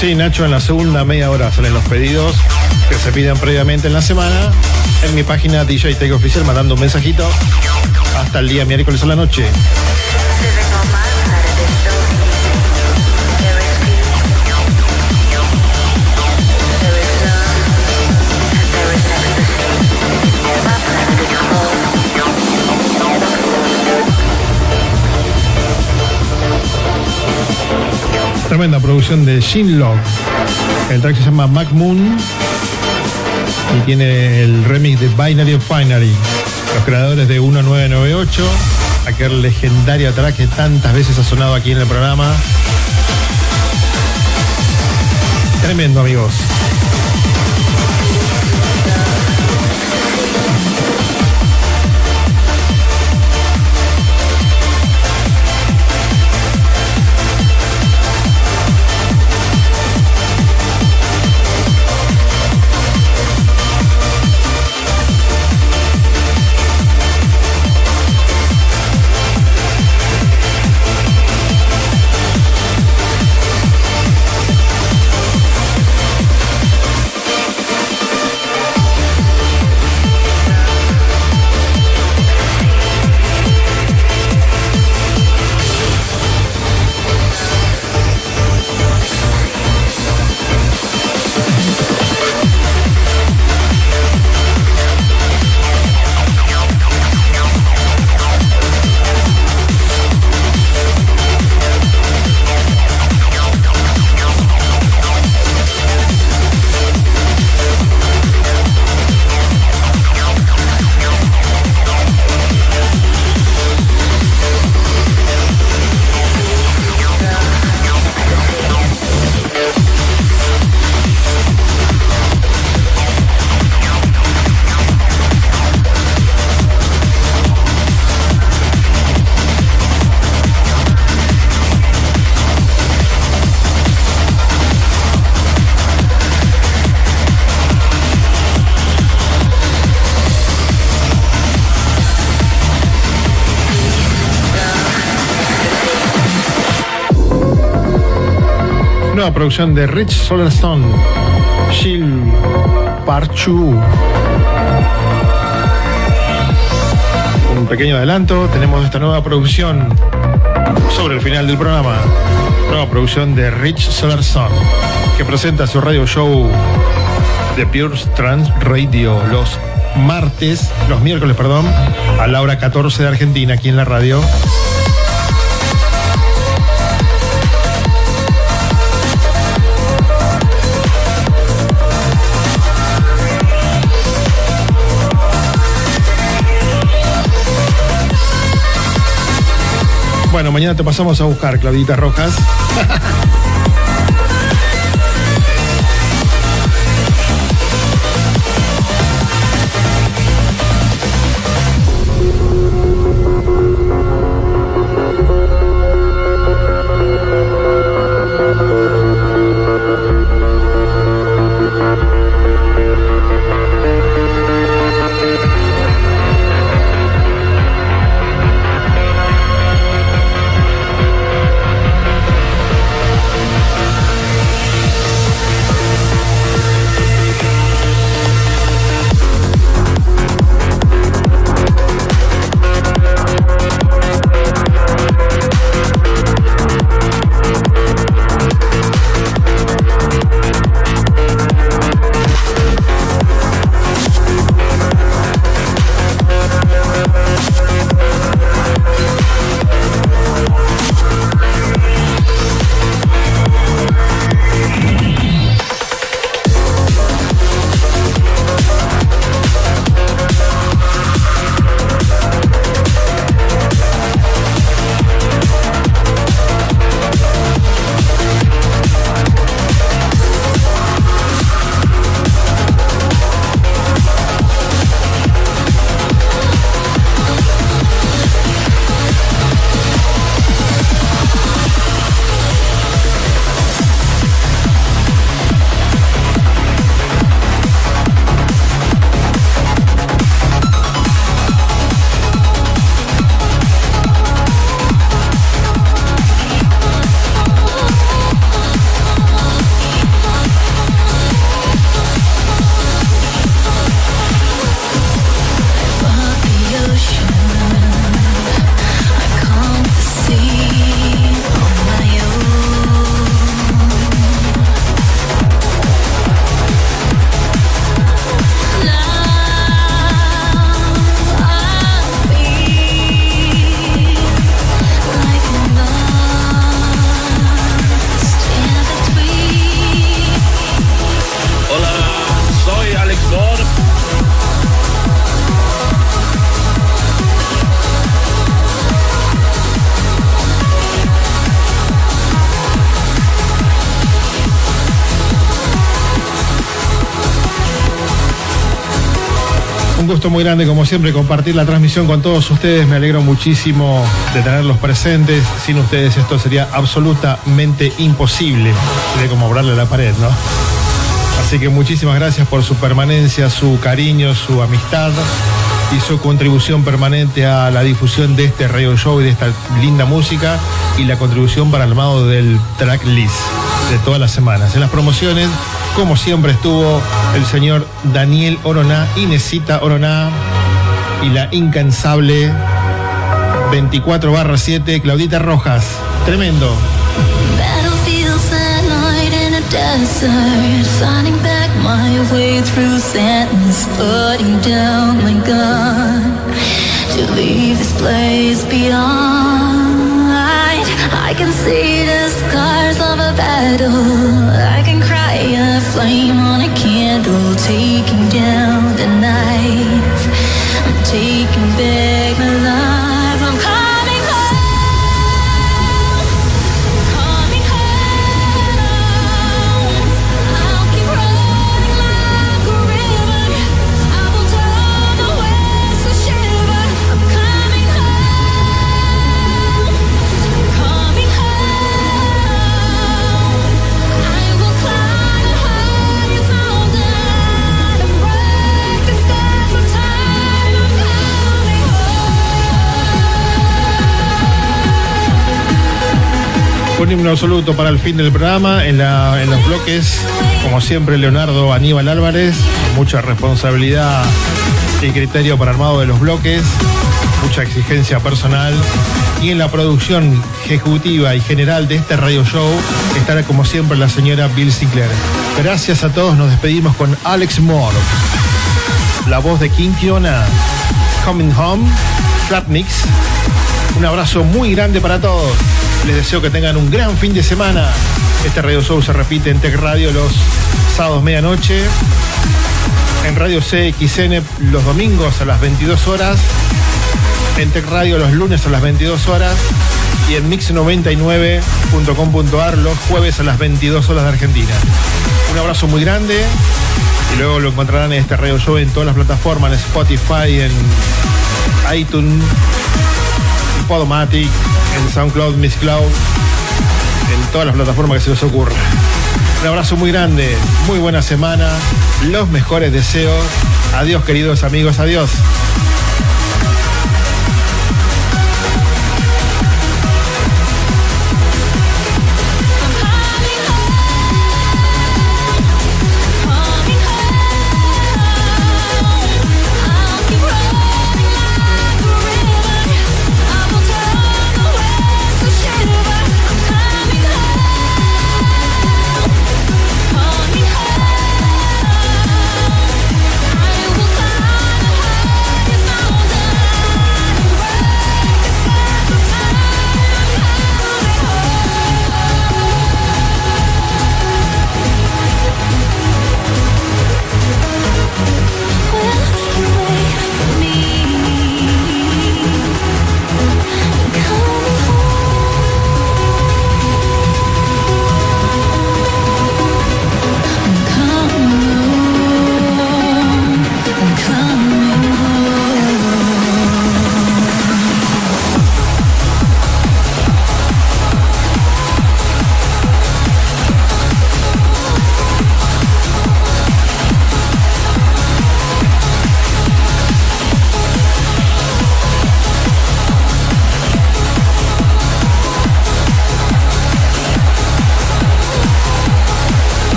Sí, Nacho, en la segunda media hora salen los pedidos que se piden previamente en la semana en mi página DJ Take Oficial mandando un mensajito hasta el día miércoles a la noche. Tremenda producción de Shinlock. El track se llama Mac Moon y tiene el remix de Binary of Binary. Los creadores de 1998, aquel legendario track que tantas veces ha sonado aquí en el programa. Tremendo, amigos. Nueva producción de Rich Solarstone, Shield Parchu. Un pequeño adelanto, tenemos esta nueva producción sobre el final del programa. Nueva producción de Rich Solarstone, que presenta su radio show de Pure Trans Radio los martes, los miércoles, perdón, a la hora 14 de Argentina, aquí en la radio. Bueno, mañana te pasamos a buscar, Claudita Rojas. <laughs> muy grande, como siempre, compartir la transmisión con todos ustedes. Me alegro muchísimo de tenerlos presentes. Sin ustedes esto sería absolutamente imposible. Sería como hablarle a la pared, ¿no? Así que muchísimas gracias por su permanencia, su cariño, su amistad y su contribución permanente a la difusión de este radio show y de esta linda música y la contribución para el armado del tracklist de todas las semanas. En las promociones, como siempre, estuvo el señor Daniel Oroná, Inesita Oroná y la incansable 24 barra 7, Claudita Rojas. Tremendo. I can see the scars of a battle. I can cry a flame on a candle, taking down the knife. I'm taking back my life. Un absoluto para el fin del programa. En, los bloques, como siempre, Leonardo Aníbal Álvarez. Mucha responsabilidad y criterio para armado de los bloques. Mucha exigencia personal. Y en la producción ejecutiva y general de este radio show estará como siempre la señora Bill Sinclair. Gracias a todos. Nos despedimos con Alex Moore. La voz de King Kiona. Coming Home. Flat Mix. Un abrazo muy grande para todos. Les deseo que tengan un gran fin de semana. Este radio show se repite en Tech Radio los sábados medianoche. En Radio CXN los domingos a las 22 horas. En Tech Radio los lunes a las 22 horas. Y en mix99.com.ar los jueves a las 22 horas de Argentina. Un abrazo muy grande. Y luego lo encontrarán en este radio show en todas las plataformas, en Spotify, en iTunes, en Podomatic, en SoundCloud, Miss Cloud, en todas las plataformas que se les ocurra. Un abrazo muy grande, muy buena semana, los mejores deseos. Adiós queridos amigos, adiós.